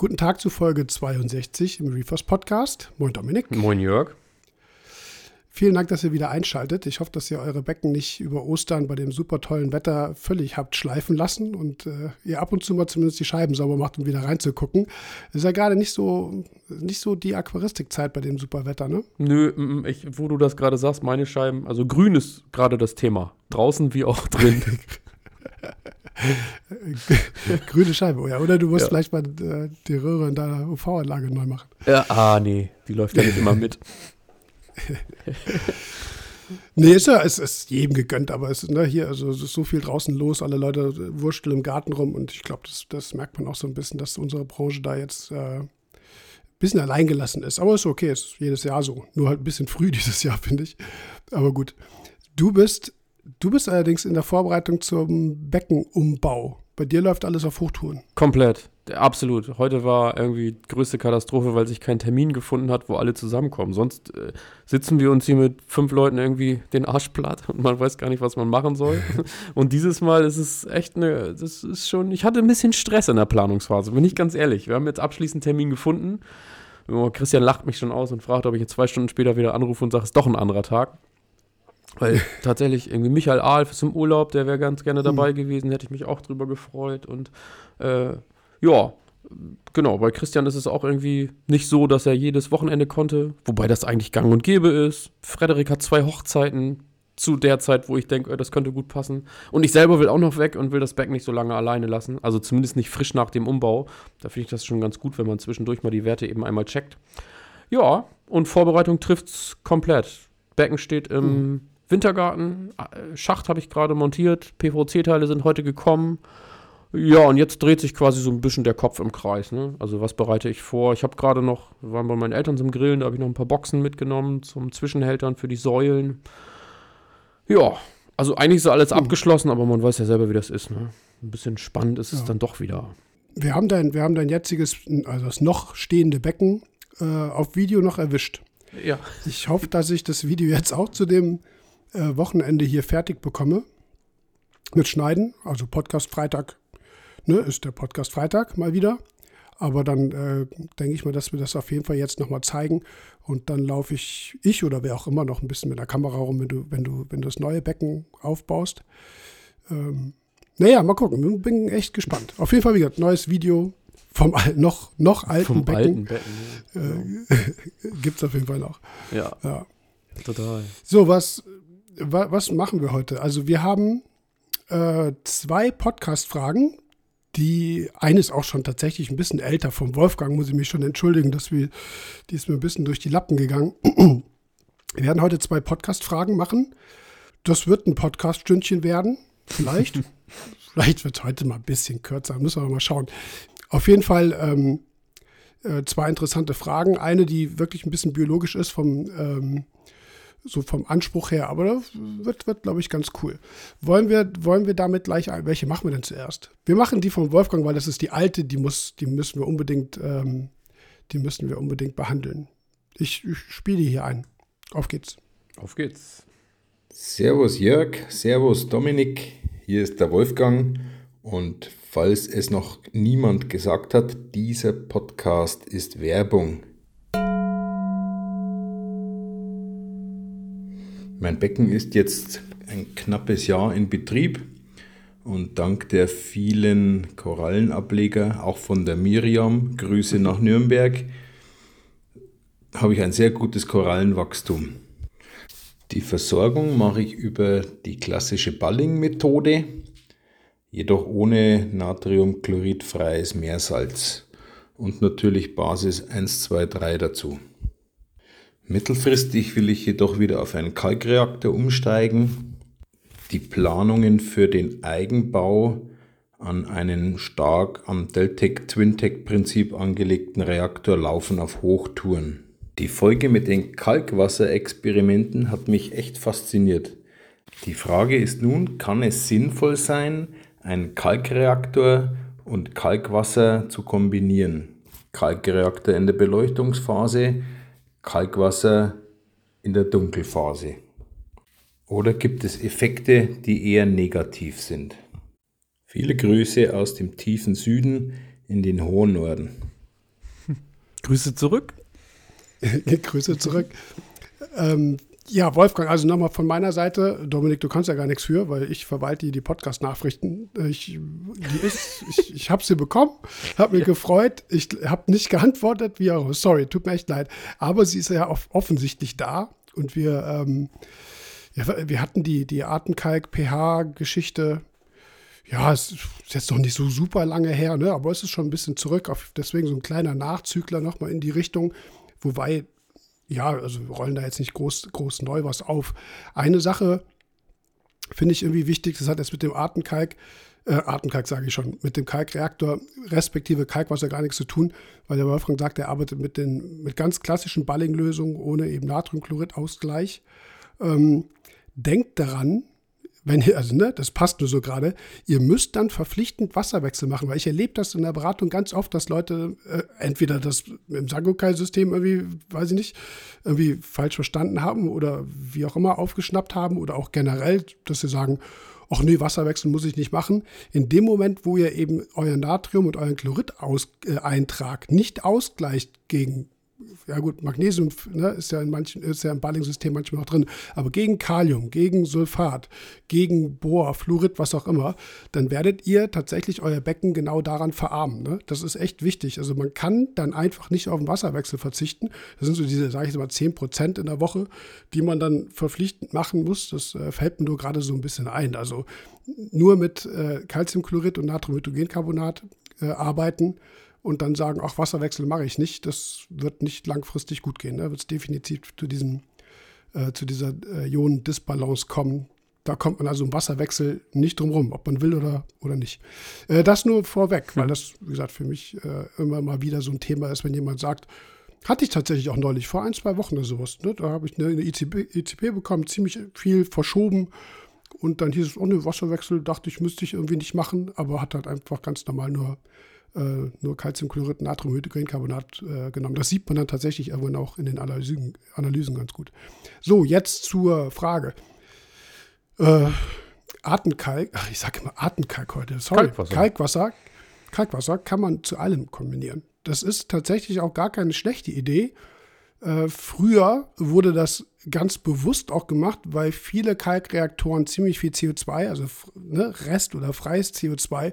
Guten Tag zu Folge 62 im Reefers Podcast. Moin Dominik. Moin Jörg. Vielen Dank, dass ihr wieder einschaltet. Ich hoffe, dass ihr eure Becken nicht über Ostern bei dem super tollen Wetter völlig habt schleifen lassen und äh, ihr ab und zu mal zumindest die Scheiben sauber macht, um wieder reinzugucken. Ist ja gerade nicht so, nicht so die Aquaristikzeit bei dem super Wetter, ne? Nö, ich, wo du das gerade sagst, meine Scheiben, also grün ist gerade das Thema. Draußen wie auch drin. Grüne Scheibe, oh ja. Oder du musst ja. vielleicht mal äh, die Röhre in deiner UV-Anlage neu machen. Ja, ah, nee, die läuft ja nicht immer mit. nee, ist ja, es ist jedem gegönnt, aber es ist ne, hier, also es ist so viel draußen los, alle Leute wursteln im Garten rum und ich glaube, das, das merkt man auch so ein bisschen, dass unsere Branche da jetzt äh, ein bisschen alleingelassen ist. Aber ist okay, ist jedes Jahr so. Nur halt ein bisschen früh dieses Jahr, finde ich. Aber gut. Du bist Du bist allerdings in der Vorbereitung zum Beckenumbau. Bei dir läuft alles auf Hochtouren. Komplett, absolut. Heute war irgendwie größte Katastrophe, weil sich kein Termin gefunden hat, wo alle zusammenkommen. Sonst äh, sitzen wir uns hier mit fünf Leuten irgendwie den Arsch platt und man weiß gar nicht, was man machen soll. und dieses Mal ist es echt eine, das ist schon, ich hatte ein bisschen Stress in der Planungsphase, bin ich ganz ehrlich. Wir haben jetzt abschließend einen Termin gefunden. Christian lacht mich schon aus und fragt, ob ich jetzt zwei Stunden später wieder anrufe und sage, es ist doch ein anderer Tag. Weil tatsächlich irgendwie Michael Ahlf ist im Urlaub, der wäre ganz gerne dabei mhm. gewesen, hätte ich mich auch drüber gefreut. Und äh, ja, genau, bei Christian ist es auch irgendwie nicht so, dass er jedes Wochenende konnte, wobei das eigentlich gang und gäbe ist. Frederik hat zwei Hochzeiten zu der Zeit, wo ich denke, das könnte gut passen. Und ich selber will auch noch weg und will das Back nicht so lange alleine lassen. Also zumindest nicht frisch nach dem Umbau. Da finde ich das schon ganz gut, wenn man zwischendurch mal die Werte eben einmal checkt. Ja, und Vorbereitung trifft es komplett. Becken steht im mhm. Wintergarten, äh, Schacht habe ich gerade montiert, PVC-Teile sind heute gekommen. Ja, und jetzt dreht sich quasi so ein bisschen der Kopf im Kreis. Ne? Also was bereite ich vor? Ich habe gerade noch, wir waren bei meinen Eltern zum Grillen, da habe ich noch ein paar Boxen mitgenommen zum Zwischenhältern für die Säulen. Ja, also eigentlich ist alles mhm. abgeschlossen, aber man weiß ja selber, wie das ist. Ne? Ein bisschen spannend ist ja. es dann doch wieder. Wir haben dein, wir haben dein jetziges, also das noch stehende Becken äh, auf Video noch erwischt. Ja. Ich hoffe, dass ich das Video jetzt auch zu dem äh, Wochenende hier fertig bekomme mit Schneiden. Also Podcast Freitag ne, ist der Podcast Freitag mal wieder. Aber dann äh, denke ich mal, dass wir das auf jeden Fall jetzt nochmal zeigen. Und dann laufe ich, ich oder wer auch immer, noch ein bisschen mit der Kamera rum, wenn du, wenn du, wenn du das neue Becken aufbaust. Ähm, naja, mal gucken. Bin echt gespannt. Auf jeden Fall, wie gesagt, neues Video vom noch, noch alten vom Becken. Alten Becken ja. äh, Gibt es auf jeden Fall noch. Ja. ja. Total. So, was, was machen wir heute? Also wir haben äh, zwei Podcast-Fragen. Die eine ist auch schon tatsächlich ein bisschen älter. Vom Wolfgang muss ich mich schon entschuldigen, dass wir, die ist mir ein bisschen durch die Lappen gegangen. Wir werden heute zwei Podcast-Fragen machen. Das wird ein Podcast-Stündchen werden, vielleicht. vielleicht wird es heute mal ein bisschen kürzer, müssen wir mal schauen. Auf jeden Fall ähm, äh, zwei interessante Fragen. Eine, die wirklich ein bisschen biologisch ist, vom ähm, so vom Anspruch her. Aber das wird, wird glaube ich, ganz cool. Wollen wir, wollen wir damit gleich ein? Welche machen wir denn zuerst? Wir machen die von Wolfgang, weil das ist die alte, die muss, die müssen wir unbedingt, ähm, die müssen wir unbedingt behandeln. Ich, ich spiele die hier ein. Auf geht's. Auf geht's. Servus Jörg, Servus Dominik, hier ist der Wolfgang und falls es noch niemand gesagt hat, dieser Podcast ist Werbung. Mein Becken ist jetzt ein knappes Jahr in Betrieb und dank der vielen Korallenableger, auch von der Miriam, Grüße nach Nürnberg, habe ich ein sehr gutes Korallenwachstum. Die Versorgung mache ich über die klassische Balling-Methode, jedoch ohne natriumchloridfreies Meersalz und natürlich Basis 1, 2, 3 dazu. Mittelfristig will ich jedoch wieder auf einen Kalkreaktor umsteigen. Die Planungen für den Eigenbau an einen stark am Deltec Twintec Prinzip angelegten Reaktor laufen auf Hochtouren. Die Folge mit den Kalkwasserexperimenten hat mich echt fasziniert. Die Frage ist nun, kann es sinnvoll sein, einen Kalkreaktor und Kalkwasser zu kombinieren? Kalkreaktor in der Beleuchtungsphase Kalkwasser in der Dunkelphase? Oder gibt es Effekte, die eher negativ sind? Viele Grüße aus dem tiefen Süden in den hohen Norden. Grüße zurück. Grüße zurück. ähm, ja, Wolfgang, also nochmal von meiner Seite. Dominik, du kannst ja gar nichts für, weil ich verwalte die Podcast-Nachrichten. Ich, ich, ich habe sie bekommen, habe mich gefreut. Ich habe nicht geantwortet, wie auch. Sorry, tut mir echt leid. Aber sie ist ja offensichtlich da und wir, ähm, ja, wir hatten die, die Artenkalk-pH-Geschichte. Ja, es ist jetzt noch nicht so super lange her, ne? aber es ist schon ein bisschen zurück. Auf, deswegen so ein kleiner Nachzügler nochmal in die Richtung. Wobei ja, also wir rollen da jetzt nicht groß, groß neu was auf. Eine Sache finde ich irgendwie wichtig, das hat jetzt mit dem Artenkalk, äh, Artenkalk sage ich schon, mit dem Kalkreaktor respektive Kalkwasser gar nichts zu tun, weil der Wolfgang sagt, er arbeitet mit, den, mit ganz klassischen Balling-Lösungen ohne eben Natriumchlorid-Ausgleich. Ähm, denkt daran, wenn ihr, also ne, das passt nur so gerade, ihr müsst dann verpflichtend Wasserwechsel machen, weil ich erlebe das in der Beratung ganz oft, dass Leute äh, entweder das im Sangokai-System irgendwie, weiß ich nicht, irgendwie falsch verstanden haben oder wie auch immer aufgeschnappt haben oder auch generell, dass sie sagen, ach nee, Wasserwechsel muss ich nicht machen. In dem Moment, wo ihr eben euer Natrium und euren Chlorid-Eintrag äh, nicht ausgleicht gegen ja gut, Magnesium ne, ist ja in manchen, ist ja im Balling-System manchmal noch drin, aber gegen Kalium, gegen Sulfat, gegen Bohr, Fluorid, was auch immer, dann werdet ihr tatsächlich euer Becken genau daran verarmen. Ne? Das ist echt wichtig. Also man kann dann einfach nicht auf den Wasserwechsel verzichten. Das sind so diese, sage ich mal, 10 Prozent in der Woche, die man dann verpflichtend machen muss. Das äh, fällt mir nur gerade so ein bisschen ein. Also nur mit äh, Calciumchlorid und Natriumhydrogencarbonat äh, arbeiten und dann sagen, ach, Wasserwechsel mache ich nicht, das wird nicht langfristig gut gehen. Da ne? wird es definitiv zu, diesem, äh, zu dieser äh, Ionendisbalance kommen. Da kommt man also im Wasserwechsel nicht drum rum, ob man will oder, oder nicht. Äh, das nur vorweg, weil das, wie gesagt, für mich äh, immer mal wieder so ein Thema ist, wenn jemand sagt, hatte ich tatsächlich auch neulich, vor ein, zwei Wochen oder sowas. Ne? Da habe ich eine, eine ICP, ICP bekommen, ziemlich viel verschoben. Und dann hieß es, oh ne, Wasserwechsel, dachte ich, müsste ich irgendwie nicht machen, aber hat halt einfach ganz normal nur äh, nur Calciumchlorid, Natriumhydrogencarbonat äh, genommen. Das sieht man dann tatsächlich irgendwann auch in den Analysen, Analysen ganz gut. So, jetzt zur Frage. Äh, Artenkalk, ach, ich sage immer Artenkalk heute, sorry. Kalkwasser. Kalkwasser. Kalkwasser kann man zu allem kombinieren. Das ist tatsächlich auch gar keine schlechte Idee. Äh, früher wurde das ganz bewusst auch gemacht, weil viele Kalkreaktoren ziemlich viel CO2, also ne, Rest oder freies CO2,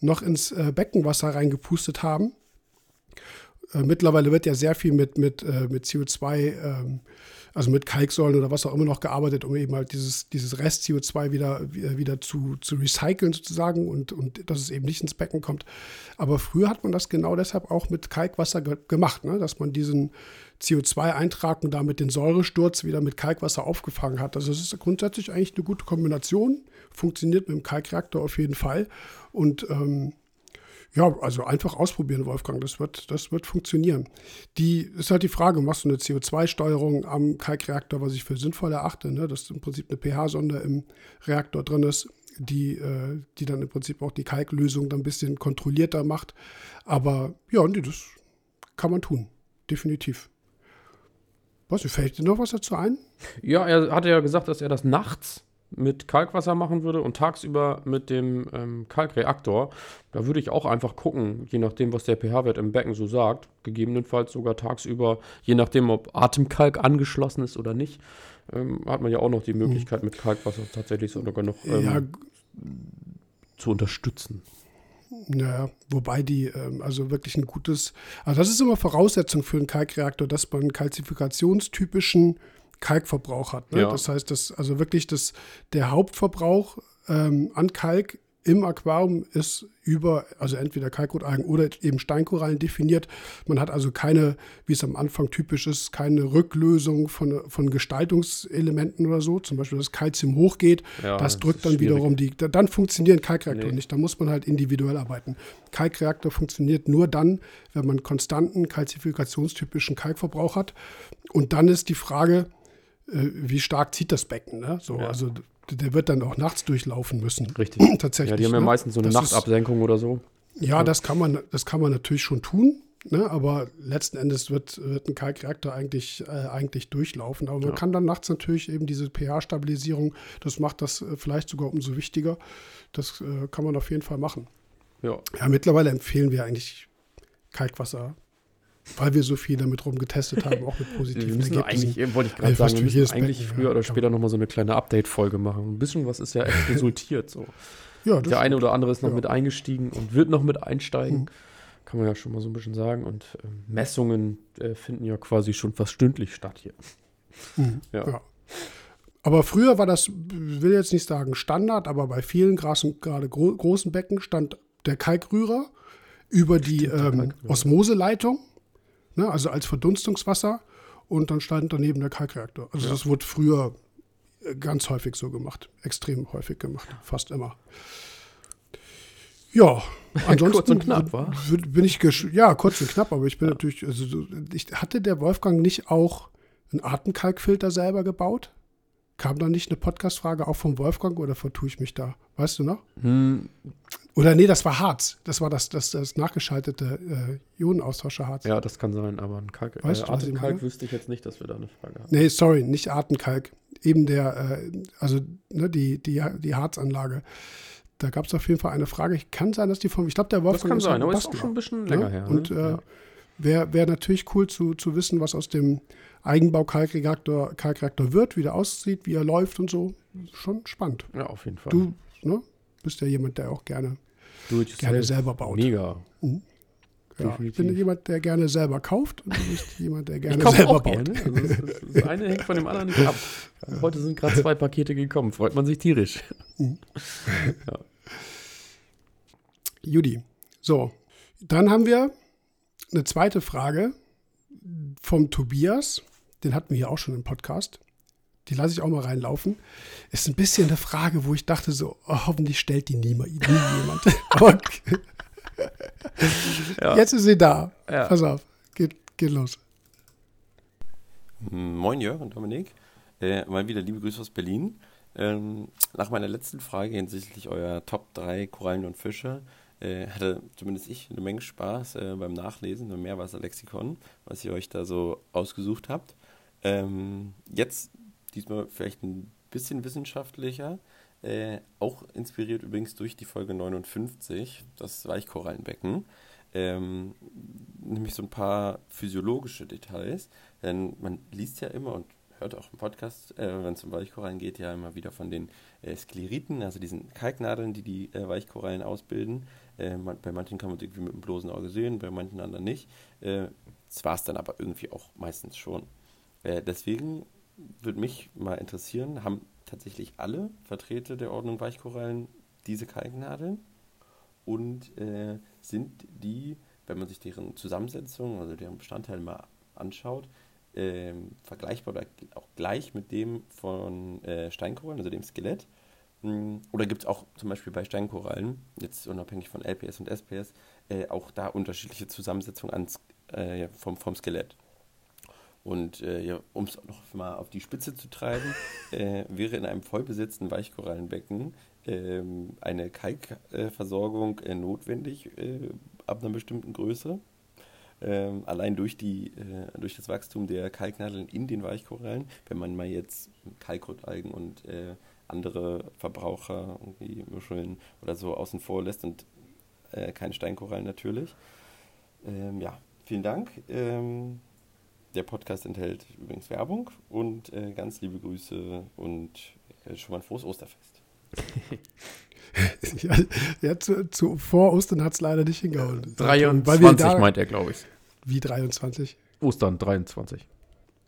noch ins äh, Beckenwasser reingepustet haben. Äh, mittlerweile wird ja sehr viel mit, mit, äh, mit CO2, ähm, also mit Kalksäulen oder was auch immer noch gearbeitet, um eben halt dieses, dieses Rest-CO2 wieder, äh, wieder zu, zu recyceln sozusagen und, und dass es eben nicht ins Becken kommt. Aber früher hat man das genau deshalb auch mit Kalkwasser ge gemacht, ne? dass man diesen CO2-Eintrag und damit den Säuresturz wieder mit Kalkwasser aufgefangen hat. Also es ist grundsätzlich eigentlich eine gute Kombination, funktioniert mit dem Kalkreaktor auf jeden Fall. Und ähm, ja, also einfach ausprobieren, Wolfgang. Das wird, das wird funktionieren. Die ist halt die Frage, machst du eine CO2-Steuerung am Kalkreaktor, was ich für sinnvoll erachte, ne? dass im Prinzip eine pH-Sonde im Reaktor drin ist, die, äh, die dann im Prinzip auch die Kalklösung dann ein bisschen kontrollierter macht. Aber ja, nee, das kann man tun. Definitiv. Was, fällt dir noch was dazu ein? Ja, er hatte ja gesagt, dass er das nachts mit Kalkwasser machen würde und tagsüber mit dem ähm, Kalkreaktor. Da würde ich auch einfach gucken, je nachdem, was der pH-Wert im Becken so sagt. Gegebenenfalls sogar tagsüber, je nachdem, ob Atemkalk angeschlossen ist oder nicht, ähm, hat man ja auch noch die Möglichkeit, mit Kalkwasser tatsächlich sogar noch ähm, ja. zu unterstützen. Ja, wobei die, ähm, also wirklich ein gutes, also das ist immer Voraussetzung für einen Kalkreaktor, dass man einen kalzifikationstypischen Kalkverbrauch hat. Ne? Ja. Das heißt, dass also wirklich das, der Hauptverbrauch ähm, an Kalk im Aquarium ist über, also entweder Kalkrotalgen oder eben Steinkorallen definiert. Man hat also keine, wie es am Anfang typisch ist, keine Rücklösung von, von Gestaltungselementen oder so. Zum Beispiel, dass Kalzium hochgeht, ja, das drückt dann wiederum die, dann funktionieren Kalkreaktoren nee. nicht. Da muss man halt individuell arbeiten. Kalkreaktor funktioniert nur dann, wenn man konstanten kalzifikationstypischen Kalkverbrauch hat. Und dann ist die Frage, wie stark zieht das Becken. Ne? So, ja. Also der wird dann auch nachts durchlaufen müssen. Richtig. Tatsächlich. Ja, die haben ja ne? meistens so eine das Nachtabsenkung ist, oder so. Ja, ja, Das, kann man, das kann man natürlich schon tun. Ne? Aber letzten Endes wird, wird ein Kalkreaktor eigentlich, äh, eigentlich durchlaufen. Aber man ja. kann dann nachts natürlich eben diese pH-Stabilisierung, das macht das äh, vielleicht sogar umso wichtiger. Das äh, kann man auf jeden Fall machen. Ja. ja, mittlerweile empfehlen wir eigentlich Kalkwasser weil wir so viel damit rumgetestet haben, auch mit Wir positiven Ergebnissen. eigentlich, wollte ich gerade sagen, wir müssen eigentlich früher ja, oder später nochmal so eine kleine Update-Folge machen. Ein bisschen was ist ja echt resultiert. So. Ja, Der eine oder andere ist noch Ja. mit eingestiegen und wird noch mit einsteigen. Mhm. Kann man ja schon mal so ein bisschen sagen. Und ähm, Messungen äh, finden ja quasi schon fast stündlich statt hier. Mhm, Ja. Aber früher war das, will jetzt nicht sagen Standard, aber bei vielen gerade gro großen Becken stand der Kalkrührer über die ähm. Osmoseleitung, ne, also als Verdunstungswasser. Und dann stand daneben der Kalkreaktor. Also Ja. das wurde früher äh, ganz häufig so gemacht. Extrem häufig gemacht. Fast immer. Ja, ansonsten Kurz und knapp, w- wa? w- bin ich ja kurz und knapp, aber ich bin natürlich, also so- ich hatte der Wolfgang nicht auch einen Artenkalkfilter selber gebaut? Kam da nicht eine Podcast-Frage auch vom Wolfgang oder vertue ich mich da? Weißt du noch? Hm, Oder nee, das war Harz. Das war das, das, das nachgeschaltete äh, Ionenaustauscher Harz. ja, das kann sein, aber ein Kalk, Weißt äh, du, meine? wüsste ich jetzt nicht, dass wir da eine Frage haben. Nee, sorry, nicht Artenkalk. Eben der, äh, also ne, die, die, die Harzanlage. Da gab es auf jeden Fall eine Frage. Ich kann sein, dass die vom, ich glaube, der Das Wolfgang kann ist sein, ein aber ist auch schon ein bisschen Ja, länger her. Und ne? äh, ja. wäre wär natürlich cool zu, zu wissen, was aus dem Eigenbau-Kalkreaktor Kalkreaktor wird, wie der aussieht, wie er läuft und so. Schon spannend. ja, auf jeden Fall. Du ne, bist ja jemand, der auch gerne, gerne selber baut. Mega. Ja, ich bin jemand, der gerne selber kauft und du bist jemand, der gerne selber baut. gerne. Also das, das, das eine hängt von dem anderen nicht ab. Heute sind gerade zwei Pakete gekommen. Freut man sich tierisch. Judy. So, dann haben wir eine zweite Frage vom Tobias. Den hatten wir hier auch schon im Podcast. Die lasse ich auch mal reinlaufen. Ist ein bisschen eine Frage, wo ich dachte so, oh, hoffentlich stellt die nie, nie jemand. Aber Ja. jetzt ist sie da. Ja. Pass auf, geht, geht los. Moin Jörg und Dominik. Äh, mal wieder liebe Grüße aus Berlin. Ähm, nach meiner letzten Frage hinsichtlich eurer Top 3 Korallen und Fische äh, hatte zumindest ich eine Menge Spaß äh, beim Nachlesen beim Meerwasserlexikon, was ihr euch da so ausgesucht habt. Ähm, jetzt diesmal vielleicht ein bisschen wissenschaftlicher, äh, auch inspiriert übrigens durch die Folge 59, das Weichkorallenbecken. Ähm, nämlich so ein paar physiologische Details. Denn man liest ja immer und hört auch im Podcast, äh, wenn es um Weichkorallen geht, ja immer wieder von den äh, Skleriten, also diesen Kalknadeln, die die äh, Weichkorallen ausbilden. Äh, man, bei manchen kann man es irgendwie mit dem bloßen Auge sehen, bei manchen anderen nicht. Äh, das war es dann aber irgendwie auch meistens schon. Äh, deswegen würde mich mal interessieren, haben tatsächlich alle Vertreter der Ordnung Weichkorallen diese Kalknadeln? Und äh, sind die, wenn man sich deren Zusammensetzung, also deren Bestandteile mal anschaut, ähm, vergleichbar oder auch gleich mit dem von äh, Steinkorallen, also dem Skelett? Hm, Oder gibt es auch zum Beispiel bei Steinkorallen, jetzt unabhängig von LPS und SPS, äh, auch da unterschiedliche Zusammensetzungen ans, äh, vom, vom Skelett? Und äh, ja, um es noch mal auf die Spitze zu treiben, äh, wäre in einem vollbesetzten Weichkorallenbecken ähm, eine Kalkversorgung äh, notwendig äh, ab einer bestimmten Größe. Ähm, allein durch, die, äh, durch das Wachstum der Kalknadeln in den Weichkorallen, wenn man mal jetzt Kalkrottalgen und äh, andere Verbraucher, irgendwie Muscheln oder so außen vor lässt und äh, keine Steinkorallen natürlich. Ähm, ja, vielen Dank. Ähm, der Podcast enthält übrigens Werbung und äh, ganz liebe Grüße und äh, schon mal ein frohes Osterfest. Ja, ja, zu, zu, vor Ostern hat es leider nicht hingehauen. 23 Weil wir da, meint er, glaube ich. Wie 23? Ostern 23.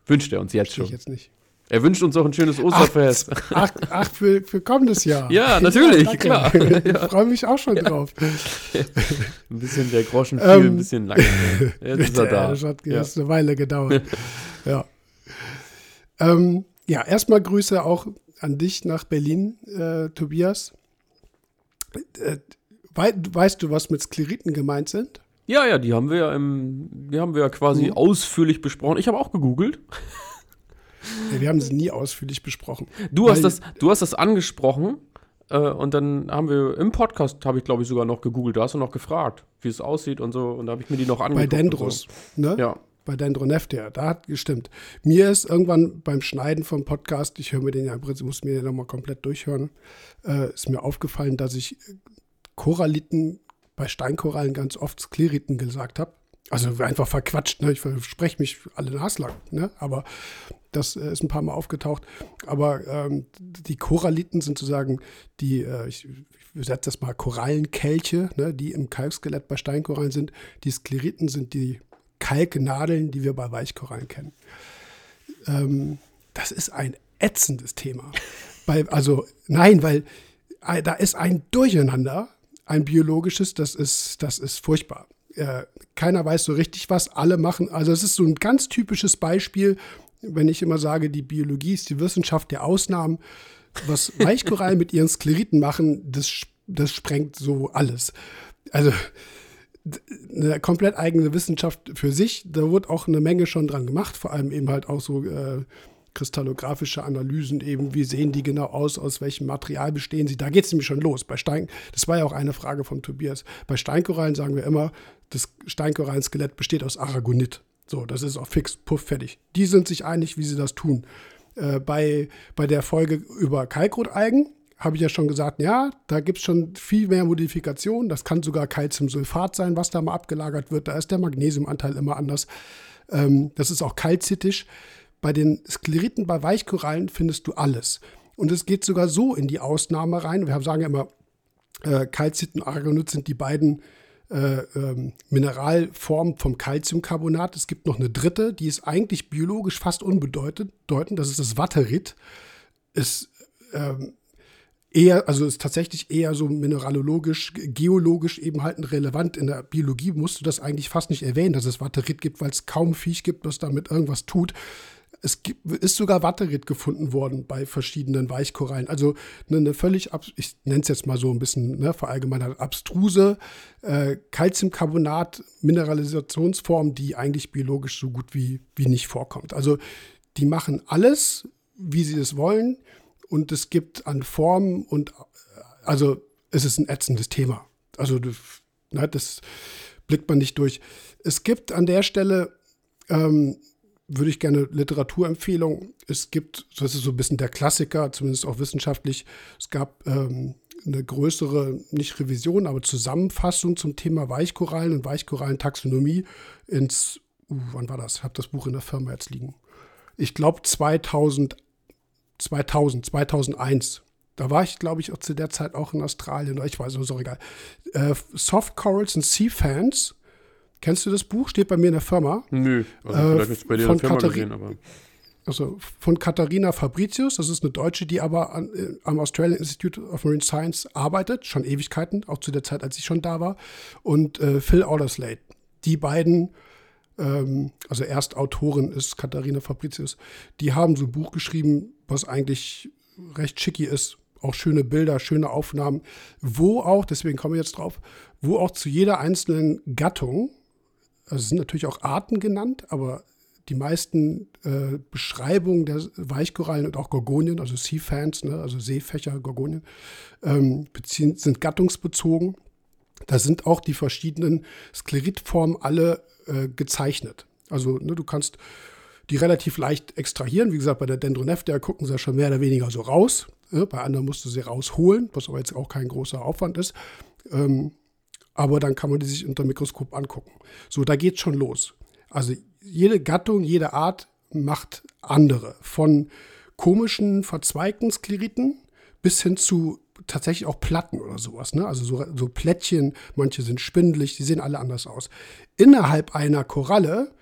Wünscht er uns jetzt Verstehe ich schon. jetzt nicht. Er wünscht uns auch ein schönes Osterfest. Ach, ach für, für kommendes Jahr. Ja, natürlich, danke. klar. Ich freue mich auch schon drauf. Ein bisschen der Groschen fiel, Ähm, ein bisschen lang. Jetzt ist er da. Das hat Ja. eine Weile gedauert. ja. Ähm, ja, erstmal Grüße auch an dich nach Berlin, äh, Tobias. Äh, wei weißt du, was mit Skleriten gemeint sind? Ja, ja, die haben wir ja im, die haben wir ja quasi Mhm. ausführlich besprochen. Ich habe auch gegoogelt. Ja, wir haben sie nie ausführlich besprochen. Du hast das, du hast das angesprochen äh, und dann haben wir im Podcast, habe ich glaube ich sogar noch gegoogelt. Da hast du noch gefragt, wie es aussieht und so. Und da habe ich mir die noch Bei angeguckt. und Dendros, ne? So. Ja, Bei Dendronefter, da hat gestimmt. Mir ist irgendwann beim Schneiden vom Podcast, ich höre mir den ja im Prinzip, muss mir den nochmal komplett durchhören, äh, ist mir aufgefallen, dass ich Koralliten bei Steinkorallen ganz oft Skleriten gesagt habe. Also einfach verquatscht, ne? ich verspreche mich alle naslang, ne? aber das äh, ist ein paar Mal aufgetaucht. Aber ähm, die Koralliten sind sozusagen die, äh, ich, ich setze das mal Korallenkelche, ne? die im Kalkskelett bei Steinkorallen sind. Die Skleriten sind die Kalknadeln, die wir bei Weichkorallen kennen. Ähm, das ist ein ätzendes Thema. Bei, also nein, weil äh, da ist ein Durcheinander, ein biologisches, das ist, das ist furchtbar äh, keiner weiß so richtig was, alle machen. Also es ist so ein ganz typisches Beispiel, wenn ich immer sage, die Biologie ist die Wissenschaft der Ausnahmen. Was Weichkorallen mit ihren Skleriten machen, das, das sprengt so alles. Also eine komplett eigene Wissenschaft für sich. Da wurde auch eine Menge schon dran gemacht, vor allem eben halt auch so äh, kristallographische Analysen eben, wie sehen die genau aus, aus welchem Material bestehen sie. Da geht es nämlich schon los. Bei Stein, das war ja auch eine Frage von Tobias. Bei Steinkorallen sagen wir immer, das Steinkorallenskelett besteht aus Aragonit. So, das ist auch fix, puff, fertig. Die sind sich einig, wie sie das tun. Äh, bei, bei der Folge über Kalkrotalgen habe ich ja schon gesagt, ja, da gibt es schon viel mehr Modifikationen. Das kann sogar Calciumsulfat sein, was da mal abgelagert wird. Da ist der Magnesiumanteil immer anders. Ähm, das ist auch kalzitisch. Bei den Skleriten, bei Weichkorallen findest du alles. Und es geht sogar so in die Ausnahme rein. Wir sagen ja immer, äh, Calcit und Argonit sind die beiden äh, ähm, Mineralformen vom Calciumcarbonat. Es gibt noch eine dritte, die ist eigentlich biologisch fast unbedeutend. Das ist das Watterit. Ist ähm, eher, also ist tatsächlich eher so mineralogisch, geologisch eben halt relevant. In der Biologie musst du das eigentlich fast nicht erwähnen, dass es Watterit gibt, weil es kaum Viech gibt, das damit irgendwas tut. Es gibt, ist sogar Watterit gefunden worden bei verschiedenen Weichkorallen. Also eine, eine völlig, ich nenne es jetzt mal so ein bisschen ne, verallgemeinert, abstruse äh, Calciumcarbonat-Mineralisationsform, die eigentlich biologisch so gut wie, wie nicht vorkommt. Also die machen alles, wie sie es wollen. Und es gibt an Formen und also es ist ein ätzendes Thema. Also ne, das blickt man nicht durch. Es gibt an der Stelle ähm, würde ich gerne Literaturempfehlung. Es gibt, das ist so ein bisschen der Klassiker, zumindest auch wissenschaftlich, es gab ähm, eine größere, nicht Revision, aber Zusammenfassung zum Thema Weichkorallen und Weichkorallentaxonomie ins, uh, wann war das? Ich habe das Buch in der Firma jetzt liegen. Ich glaube 2000, 2000, 2001. Da war ich, glaube ich, auch zu der Zeit auch in Australien. Ich weiß, ist auch egal. Äh, Soft Corals and Sea Fans Kennst du das Buch? Steht bei mir in der Firma. Nö, also äh, vielleicht bei dir in der Firma Kathari gesehen, aber. Also von Katharina Fabricius, das ist eine Deutsche, die aber an, äh, am Australian Institute of Marine Science arbeitet, schon Ewigkeiten, auch zu der Zeit, als ich schon da war. Und äh, Phil Alderslade. Die beiden, ähm, also Erstautorin ist Katharina Fabricius, die haben so ein Buch geschrieben, was eigentlich recht schicky ist. Auch schöne Bilder, schöne Aufnahmen, wo auch, deswegen komme ich jetzt drauf, wo auch zu jeder einzelnen Gattung also es sind natürlich auch Arten genannt, aber die meisten äh, Beschreibungen der Weichkorallen und auch Gorgonien, also Sea Fans, ne, also Seefächer, Gorgonien, ähm, beziehen, sind gattungsbezogen. Da sind auch die verschiedenen Skleritformen alle äh, gezeichnet. Also ne, du kannst die relativ leicht extrahieren. Wie gesagt, bei der Dendroneftia gucken sie ja schon mehr oder weniger so raus. Ne? Bei anderen musst du sie rausholen, was aber jetzt auch kein großer Aufwand ist. Ähm, aber dann kann man die sich unter Mikroskop angucken. So, da geht schon los. Also jede Gattung, jede Art macht andere. Von komischen, verzweigten Skleriten bis hin zu tatsächlich auch Platten oder sowas. Ne? Also so, so Plättchen, manche sind spindelig, die sehen alle anders aus. Innerhalb einer Koralle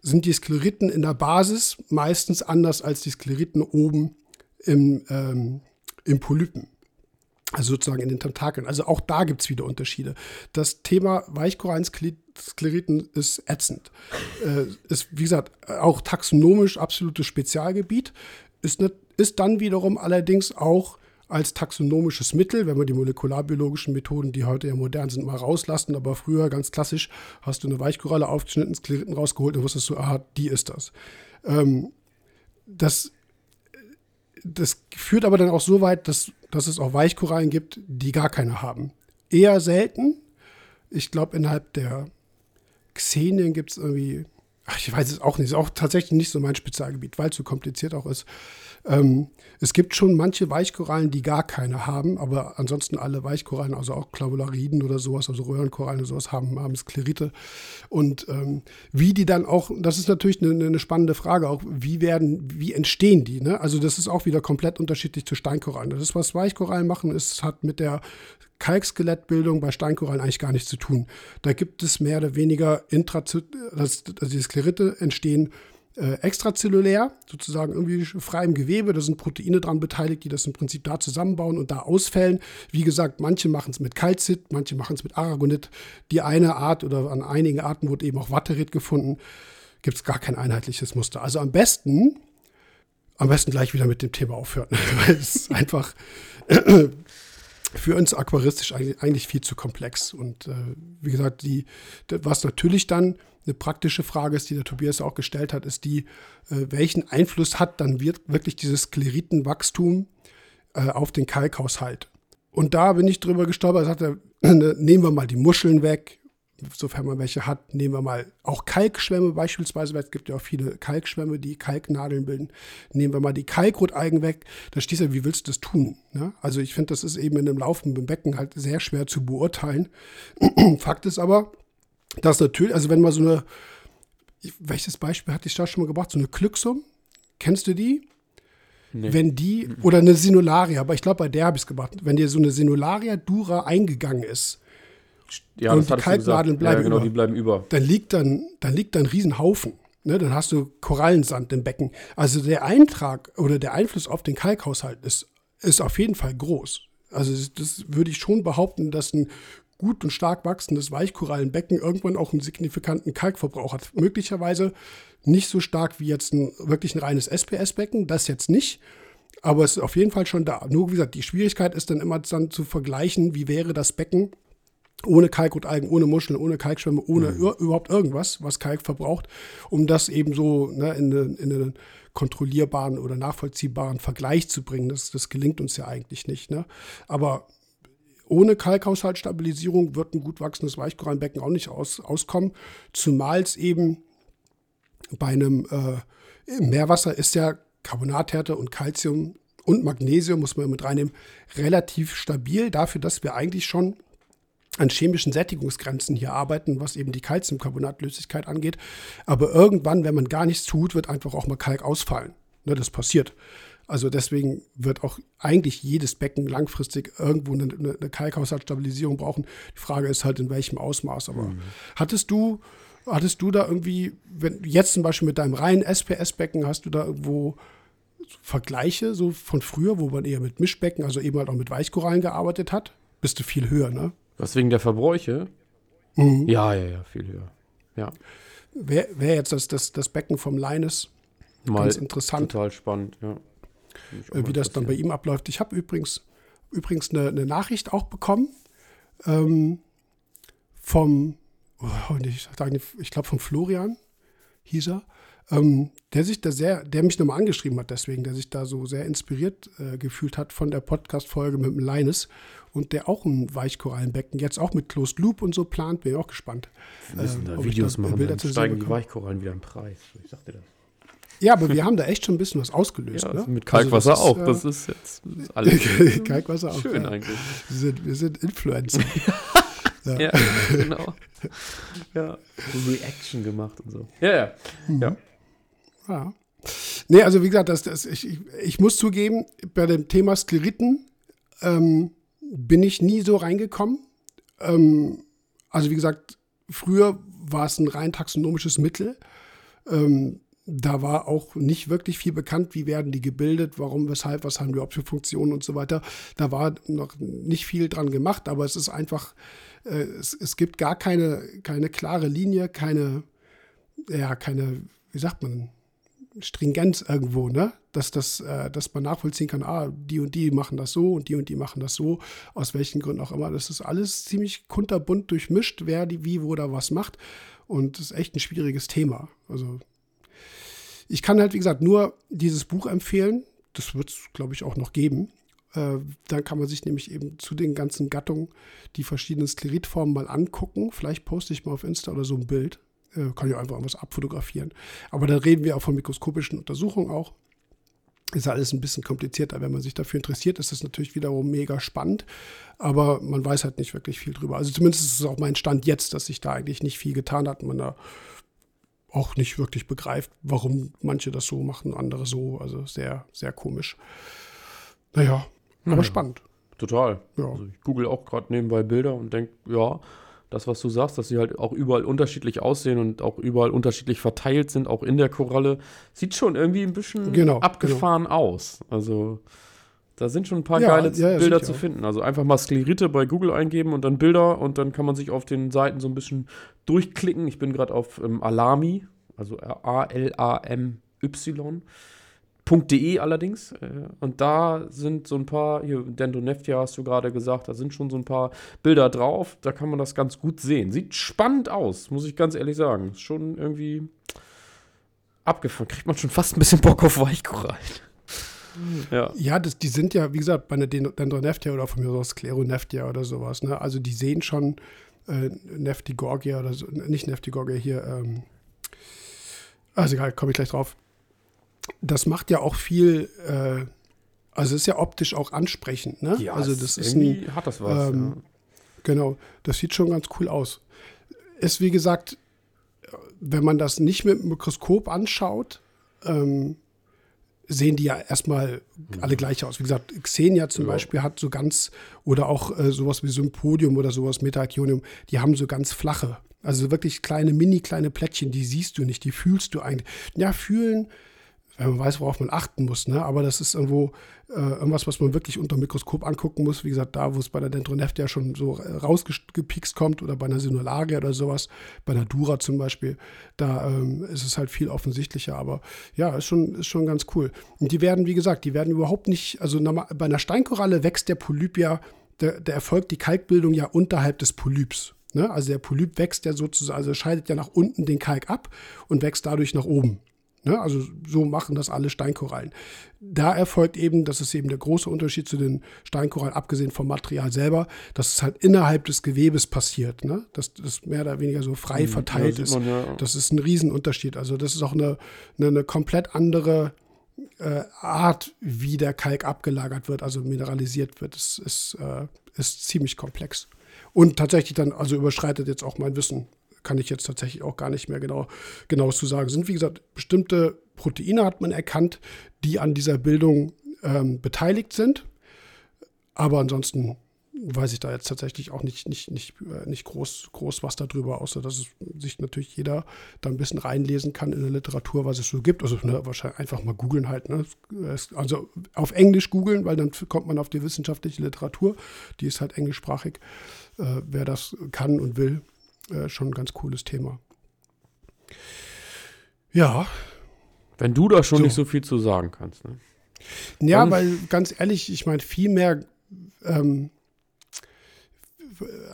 sind die Skleriten in der Basis meistens anders als die Skleriten oben im, ähm, im Polypen. Also sozusagen in den Tentakeln. Also auch da gibt es wieder Unterschiede. Das Thema Weichkorallenskleriten ist ätzend. Äh, ist, wie gesagt, auch taxonomisch absolutes Spezialgebiet. Ist, ne, ist dann wiederum allerdings auch als taxonomisches Mittel, wenn wir die molekularbiologischen Methoden, die heute ja modern sind, mal rauslassen. Aber früher, ganz klassisch, hast du eine Weichkoralle aufgeschnitten, Skleriten rausgeholt und wusstest du, aha, die ist das. Ähm, das das führt aber dann auch so weit, dass, dass es auch Weichkorallen gibt, die gar keine haben. Eher selten. Ich glaube, innerhalb der Xenien gibt es irgendwie ach, ich weiß es auch nicht, ist auch tatsächlich nicht so mein Spezialgebiet, weil es so kompliziert auch ist. Ähm, es gibt schon manche Weichkorallen, die gar keine haben, aber ansonsten alle Weichkorallen, also auch Clavulariden oder sowas, also Röhrenkorallen oder sowas, haben, haben Sklerite. Und ähm, wie die dann auch, das ist natürlich eine, eine, spannende Frage, auch wie werden, wie entstehen die? Ne? Also das ist auch wieder komplett unterschiedlich zu Steinkorallen. Das ist, was Weichkorallen machen, ist, hat mit der Kalkskelettbildung bei Steinkorallen eigentlich gar nichts zu tun. Da gibt es mehr oder weniger Intrazit, also die Sklerite entstehen äh, extrazellulär, sozusagen irgendwie frei im Gewebe. Da sind Proteine dran beteiligt, die das im Prinzip da zusammenbauen und da ausfällen. Wie gesagt, manche machen es mit Calcit, manche machen es mit Aragonit. Die eine Art oder an einigen Arten wurde eben auch Watterit gefunden. Gibt es gar kein einheitliches Muster. Also am besten, am besten gleich wieder mit dem Thema aufhören, weil es einfach für uns aquaristisch eigentlich viel zu komplex. Und äh, wie gesagt, die, was natürlich dann eine praktische Frage ist, die der Tobias auch gestellt hat, ist die, äh, welchen Einfluss hat dann wirklich dieses Skleritenwachstum äh, auf den Kalkhaushalt? Und da bin ich drüber gestolpert, sagt er, ne, nehmen wir mal die Muscheln weg, sofern man welche hat, nehmen wir mal auch Kalkschwämme beispielsweise, weil es gibt ja auch viele Kalkschwämme, die Kalknadeln bilden. Nehmen wir mal die Kalkrotalgen weg. Da stehst du, wie willst du das tun? Ne? Also ich finde, das ist eben in einem laufenden Becken halt sehr schwer zu beurteilen. Fakt ist aber, dass natürlich, also wenn mal so eine, welches Beispiel hatte ich da schon mal gebracht? So eine Glücksum, kennst du die? Nee. Wenn die, oder eine Sinularia, aber ich glaube, bei der habe ich es gebracht, wenn dir so eine Sinularia Dura eingegangen ist, ja, und die Kalknadeln bleiben ja, genau, über, die bleiben über. Dann liegt dann, dann liegt da ein Riesenhaufen. Ne, dann hast du Korallensand im Becken. Also der Eintrag oder der Einfluss auf den Kalkhaushalt ist, ist auf jeden Fall groß. Also das, das würde ich schon behaupten, dass ein gut und stark wachsendes Weichkorallenbecken irgendwann auch einen signifikanten Kalkverbrauch hat. Möglicherweise nicht so stark wie jetzt ein wirklich ein reines SPS-Becken, das jetzt nicht. Aber es ist auf jeden Fall schon da. Nur wie gesagt, die Schwierigkeit ist dann immer dann zu vergleichen, wie wäre das Becken ohne Kalkrotalgen, ohne Muscheln, ohne Kalkschwämme, ohne mhm. überhaupt irgendwas, was Kalk verbraucht, um das eben so ne, in, eine, in einen kontrollierbaren oder nachvollziehbaren Vergleich zu bringen. Das, das gelingt uns ja eigentlich nicht. Ne? Aber ohne Kalkhaushaltsstabilisierung wird ein gut wachsendes Weichkorallenbecken auch nicht aus, auskommen, zumal es eben bei einem äh, Meerwasser ist ja Carbonathärte und Calcium und Magnesium, muss man mit reinnehmen, relativ stabil dafür, dass wir eigentlich schon an chemischen Sättigungsgrenzen hier arbeiten, was eben die Calciumcarbonatlöslichkeit angeht. Aber irgendwann, wenn man gar nichts tut, wird einfach auch mal Kalk ausfallen. Ne, das passiert. Also deswegen wird auch eigentlich jedes Becken langfristig irgendwo eine, eine Kalkhaushaltsstabilisierung brauchen. Die Frage ist halt, in welchem Ausmaß. Aber mhm. hattest du, hattest du da irgendwie, wenn jetzt zum Beispiel mit deinem reinen SPS-Becken, hast du da irgendwo Vergleiche so von früher, wo man eher mit Mischbecken, also eben halt auch mit Weichkorallen gearbeitet hat? Bist du viel höher, ne? Was wegen der Verbräuche? Mhm. Ja, ja, ja, viel höher. Ja. Wäre wär jetzt das, das, das Becken vom Leines Mal ganz interessant. Total spannend, ja. Äh, wie das dann bei ihm abläuft. Ich habe übrigens, übrigens eine, eine, Nachricht auch bekommen ähm, vom, oh, ich, ich glaube, von Florian hieß er, ähm, der sich da sehr, der mich nochmal angeschrieben hat, deswegen, der sich da so sehr inspiriert äh, gefühlt hat von der Podcast-Folge mit dem Linus und der auch ein Weichkorallenbecken jetzt auch mit Closed Loop und so plant, bin ich auch gespannt. Wir müssen äh, da Videos machen, Bilder dann steigen die Weichkorallen wieder im Preis. Ich sagte das. Ja, aber wir haben da echt schon ein bisschen was ausgelöst. Ja, ne? Mit Kalkwasser also auch. Ist, das ist jetzt alles. Kalkwasser auch. Schön ja. eigentlich. Wir sind, wir sind Influencer. ja. ja. genau. Ja. Reaction gemacht und so. Ja, ja. Mhm. ja. Ja. Nee, also wie gesagt, das, das, ich, ich, ich muss zugeben, bei dem Thema Skleriten ähm, bin ich nie so reingekommen. Ähm, also wie gesagt, früher war es ein rein taxonomisches Mittel. Ähm, da war auch nicht wirklich viel bekannt, wie werden die gebildet, warum, weshalb, was haben die überhaupt für Funktionen und so weiter. Da war noch nicht viel dran gemacht, aber es ist einfach, äh, es, es gibt gar keine, keine klare Linie, keine, ja, keine, wie sagt man, Stringenz irgendwo, ne? Dass, das, äh, dass man nachvollziehen kann, ah, die und die machen das so und die und die machen das so, aus welchen Gründen auch immer. Das ist alles ziemlich kunterbunt durchmischt, wer die wie, wo da was macht. Und das ist echt ein schwieriges Thema. Also ich kann halt, wie gesagt, nur dieses Buch empfehlen. Das wird es, glaube ich, auch noch geben. Äh, dann kann man sich nämlich eben zu den ganzen Gattungen die verschiedenen Skleritformen mal angucken. Vielleicht poste ich mal auf Insta oder so ein Bild. Äh, kann ich einfach was abfotografieren. Aber da reden wir auch von mikroskopischen Untersuchungen auch. Ist alles ein bisschen komplizierter. Wenn man sich dafür interessiert, ist das natürlich wiederum mega spannend. Aber man weiß halt nicht wirklich viel drüber. Also zumindest ist es auch mein Stand jetzt, dass sich da eigentlich nicht viel getan hat. Man da auch nicht wirklich begreift, warum manche das so machen, andere so. Also sehr, sehr komisch. Naja, aber Ja. spannend. Total. Ja. Also ich google auch gerade nebenbei Bilder und denke, ja, das, was du sagst, dass sie halt auch überall unterschiedlich aussehen und auch überall unterschiedlich verteilt sind, auch in der Koralle, sieht schon irgendwie ein bisschen Genau, abgefahren aus. Also da sind schon ein paar Ja, geile ja, Bilder zu finden. Also einfach mal Sklerite bei Google eingeben und dann Bilder und dann kann man sich auf den Seiten so ein bisschen durchklicken. Ich bin gerade auf ähm, Alami, also A-L-A-M-Y. .de allerdings. Äh, und da sind so ein paar, hier Dendroneftia hast du gerade gesagt, da sind schon so ein paar Bilder drauf. Da kann man das ganz gut sehen. Sieht spannend aus, muss ich ganz ehrlich sagen. Ist schon irgendwie abgefahren. Kriegt man schon fast ein bisschen Bock auf Weichkorallen. ja. Ja, das, die sind ja, wie gesagt, bei einer Den- Dendroneftia oder von mir aus Skleroneftia oder sowas. Ne? Also die sehen schon äh, Neftigorgia oder so, nicht Neftigorgia hier. Ähm, also egal, komme ich gleich drauf. Das macht ja auch viel, äh, also ist ja optisch auch ansprechend. Ne? Ja, also das ist ein, hat das was. ähm, Genau, das sieht schon ganz cool aus. Ist wie gesagt, wenn man das nicht mit dem Mikroskop anschaut, ähm, sehen die ja erstmal alle gleich aus. Wie gesagt, Xenia zum Ja. Beispiel hat so ganz, oder auch äh, sowas wie Sympodium oder sowas, Metachionium, die haben so ganz flache, also wirklich kleine, mini kleine Plättchen, die siehst du nicht, die fühlst du eigentlich. Ja, fühlen, wenn man weiß, worauf man achten muss, ne? aber das ist irgendwo äh, irgendwas, was man wirklich unter dem Mikroskop angucken muss. Wie gesagt, da, wo es bei der Dendroneftia schon so äh, rausgepikst kommt oder bei einer Sinularia oder sowas, bei einer Dura zum Beispiel, da ähm, ist es halt viel offensichtlicher. Aber ja, ist schon, ist schon ganz cool. Und die werden, wie gesagt, die werden überhaupt nicht, also bei einer Steinkoralle wächst der Polyp ja, der, der erfolgt die Kalkbildung ja unterhalb des Polyps. Ne? Also der Polyp wächst ja sozusagen, also scheidet ja nach unten den Kalk ab und wächst dadurch nach oben. Ne? Also so machen das alle Steinkorallen. Da erfolgt eben, das ist eben der große Unterschied zu den Steinkorallen, abgesehen vom Material selber, dass es halt innerhalb des Gewebes passiert. Ne? Dass das mehr oder weniger so frei verteilt sieht ist. man ja. Das ist ein Riesenunterschied. Also das ist auch eine, eine, eine komplett andere äh, Art, wie der Kalk abgelagert wird, also mineralisiert wird. Das ist, äh, ist ziemlich komplex. Und tatsächlich dann, also überschreitet jetzt auch mein Wissen, kann ich jetzt tatsächlich auch gar nicht mehr genau, genau zu sagen. Sind, wie gesagt, bestimmte Proteine hat man erkannt, die an dieser Bildung ähm, beteiligt sind. Aber ansonsten weiß ich da jetzt tatsächlich auch nicht, nicht, nicht, äh, nicht groß, groß was darüber, außer dass sich natürlich jeder da ein bisschen reinlesen kann in der Literatur, was es so gibt. Also ne, wahrscheinlich einfach mal googeln halt. Ne? Also auf Englisch googeln, weil dann kommt man auf die wissenschaftliche Literatur. Die ist halt englischsprachig. Äh, wer das kann und will, äh, schon ein ganz cooles Thema. Ja, Wenn du da schon So. nicht so viel zu sagen kannst. Ne? Ja, Dann- weil ganz ehrlich, ich meine, viel mehr, ähm,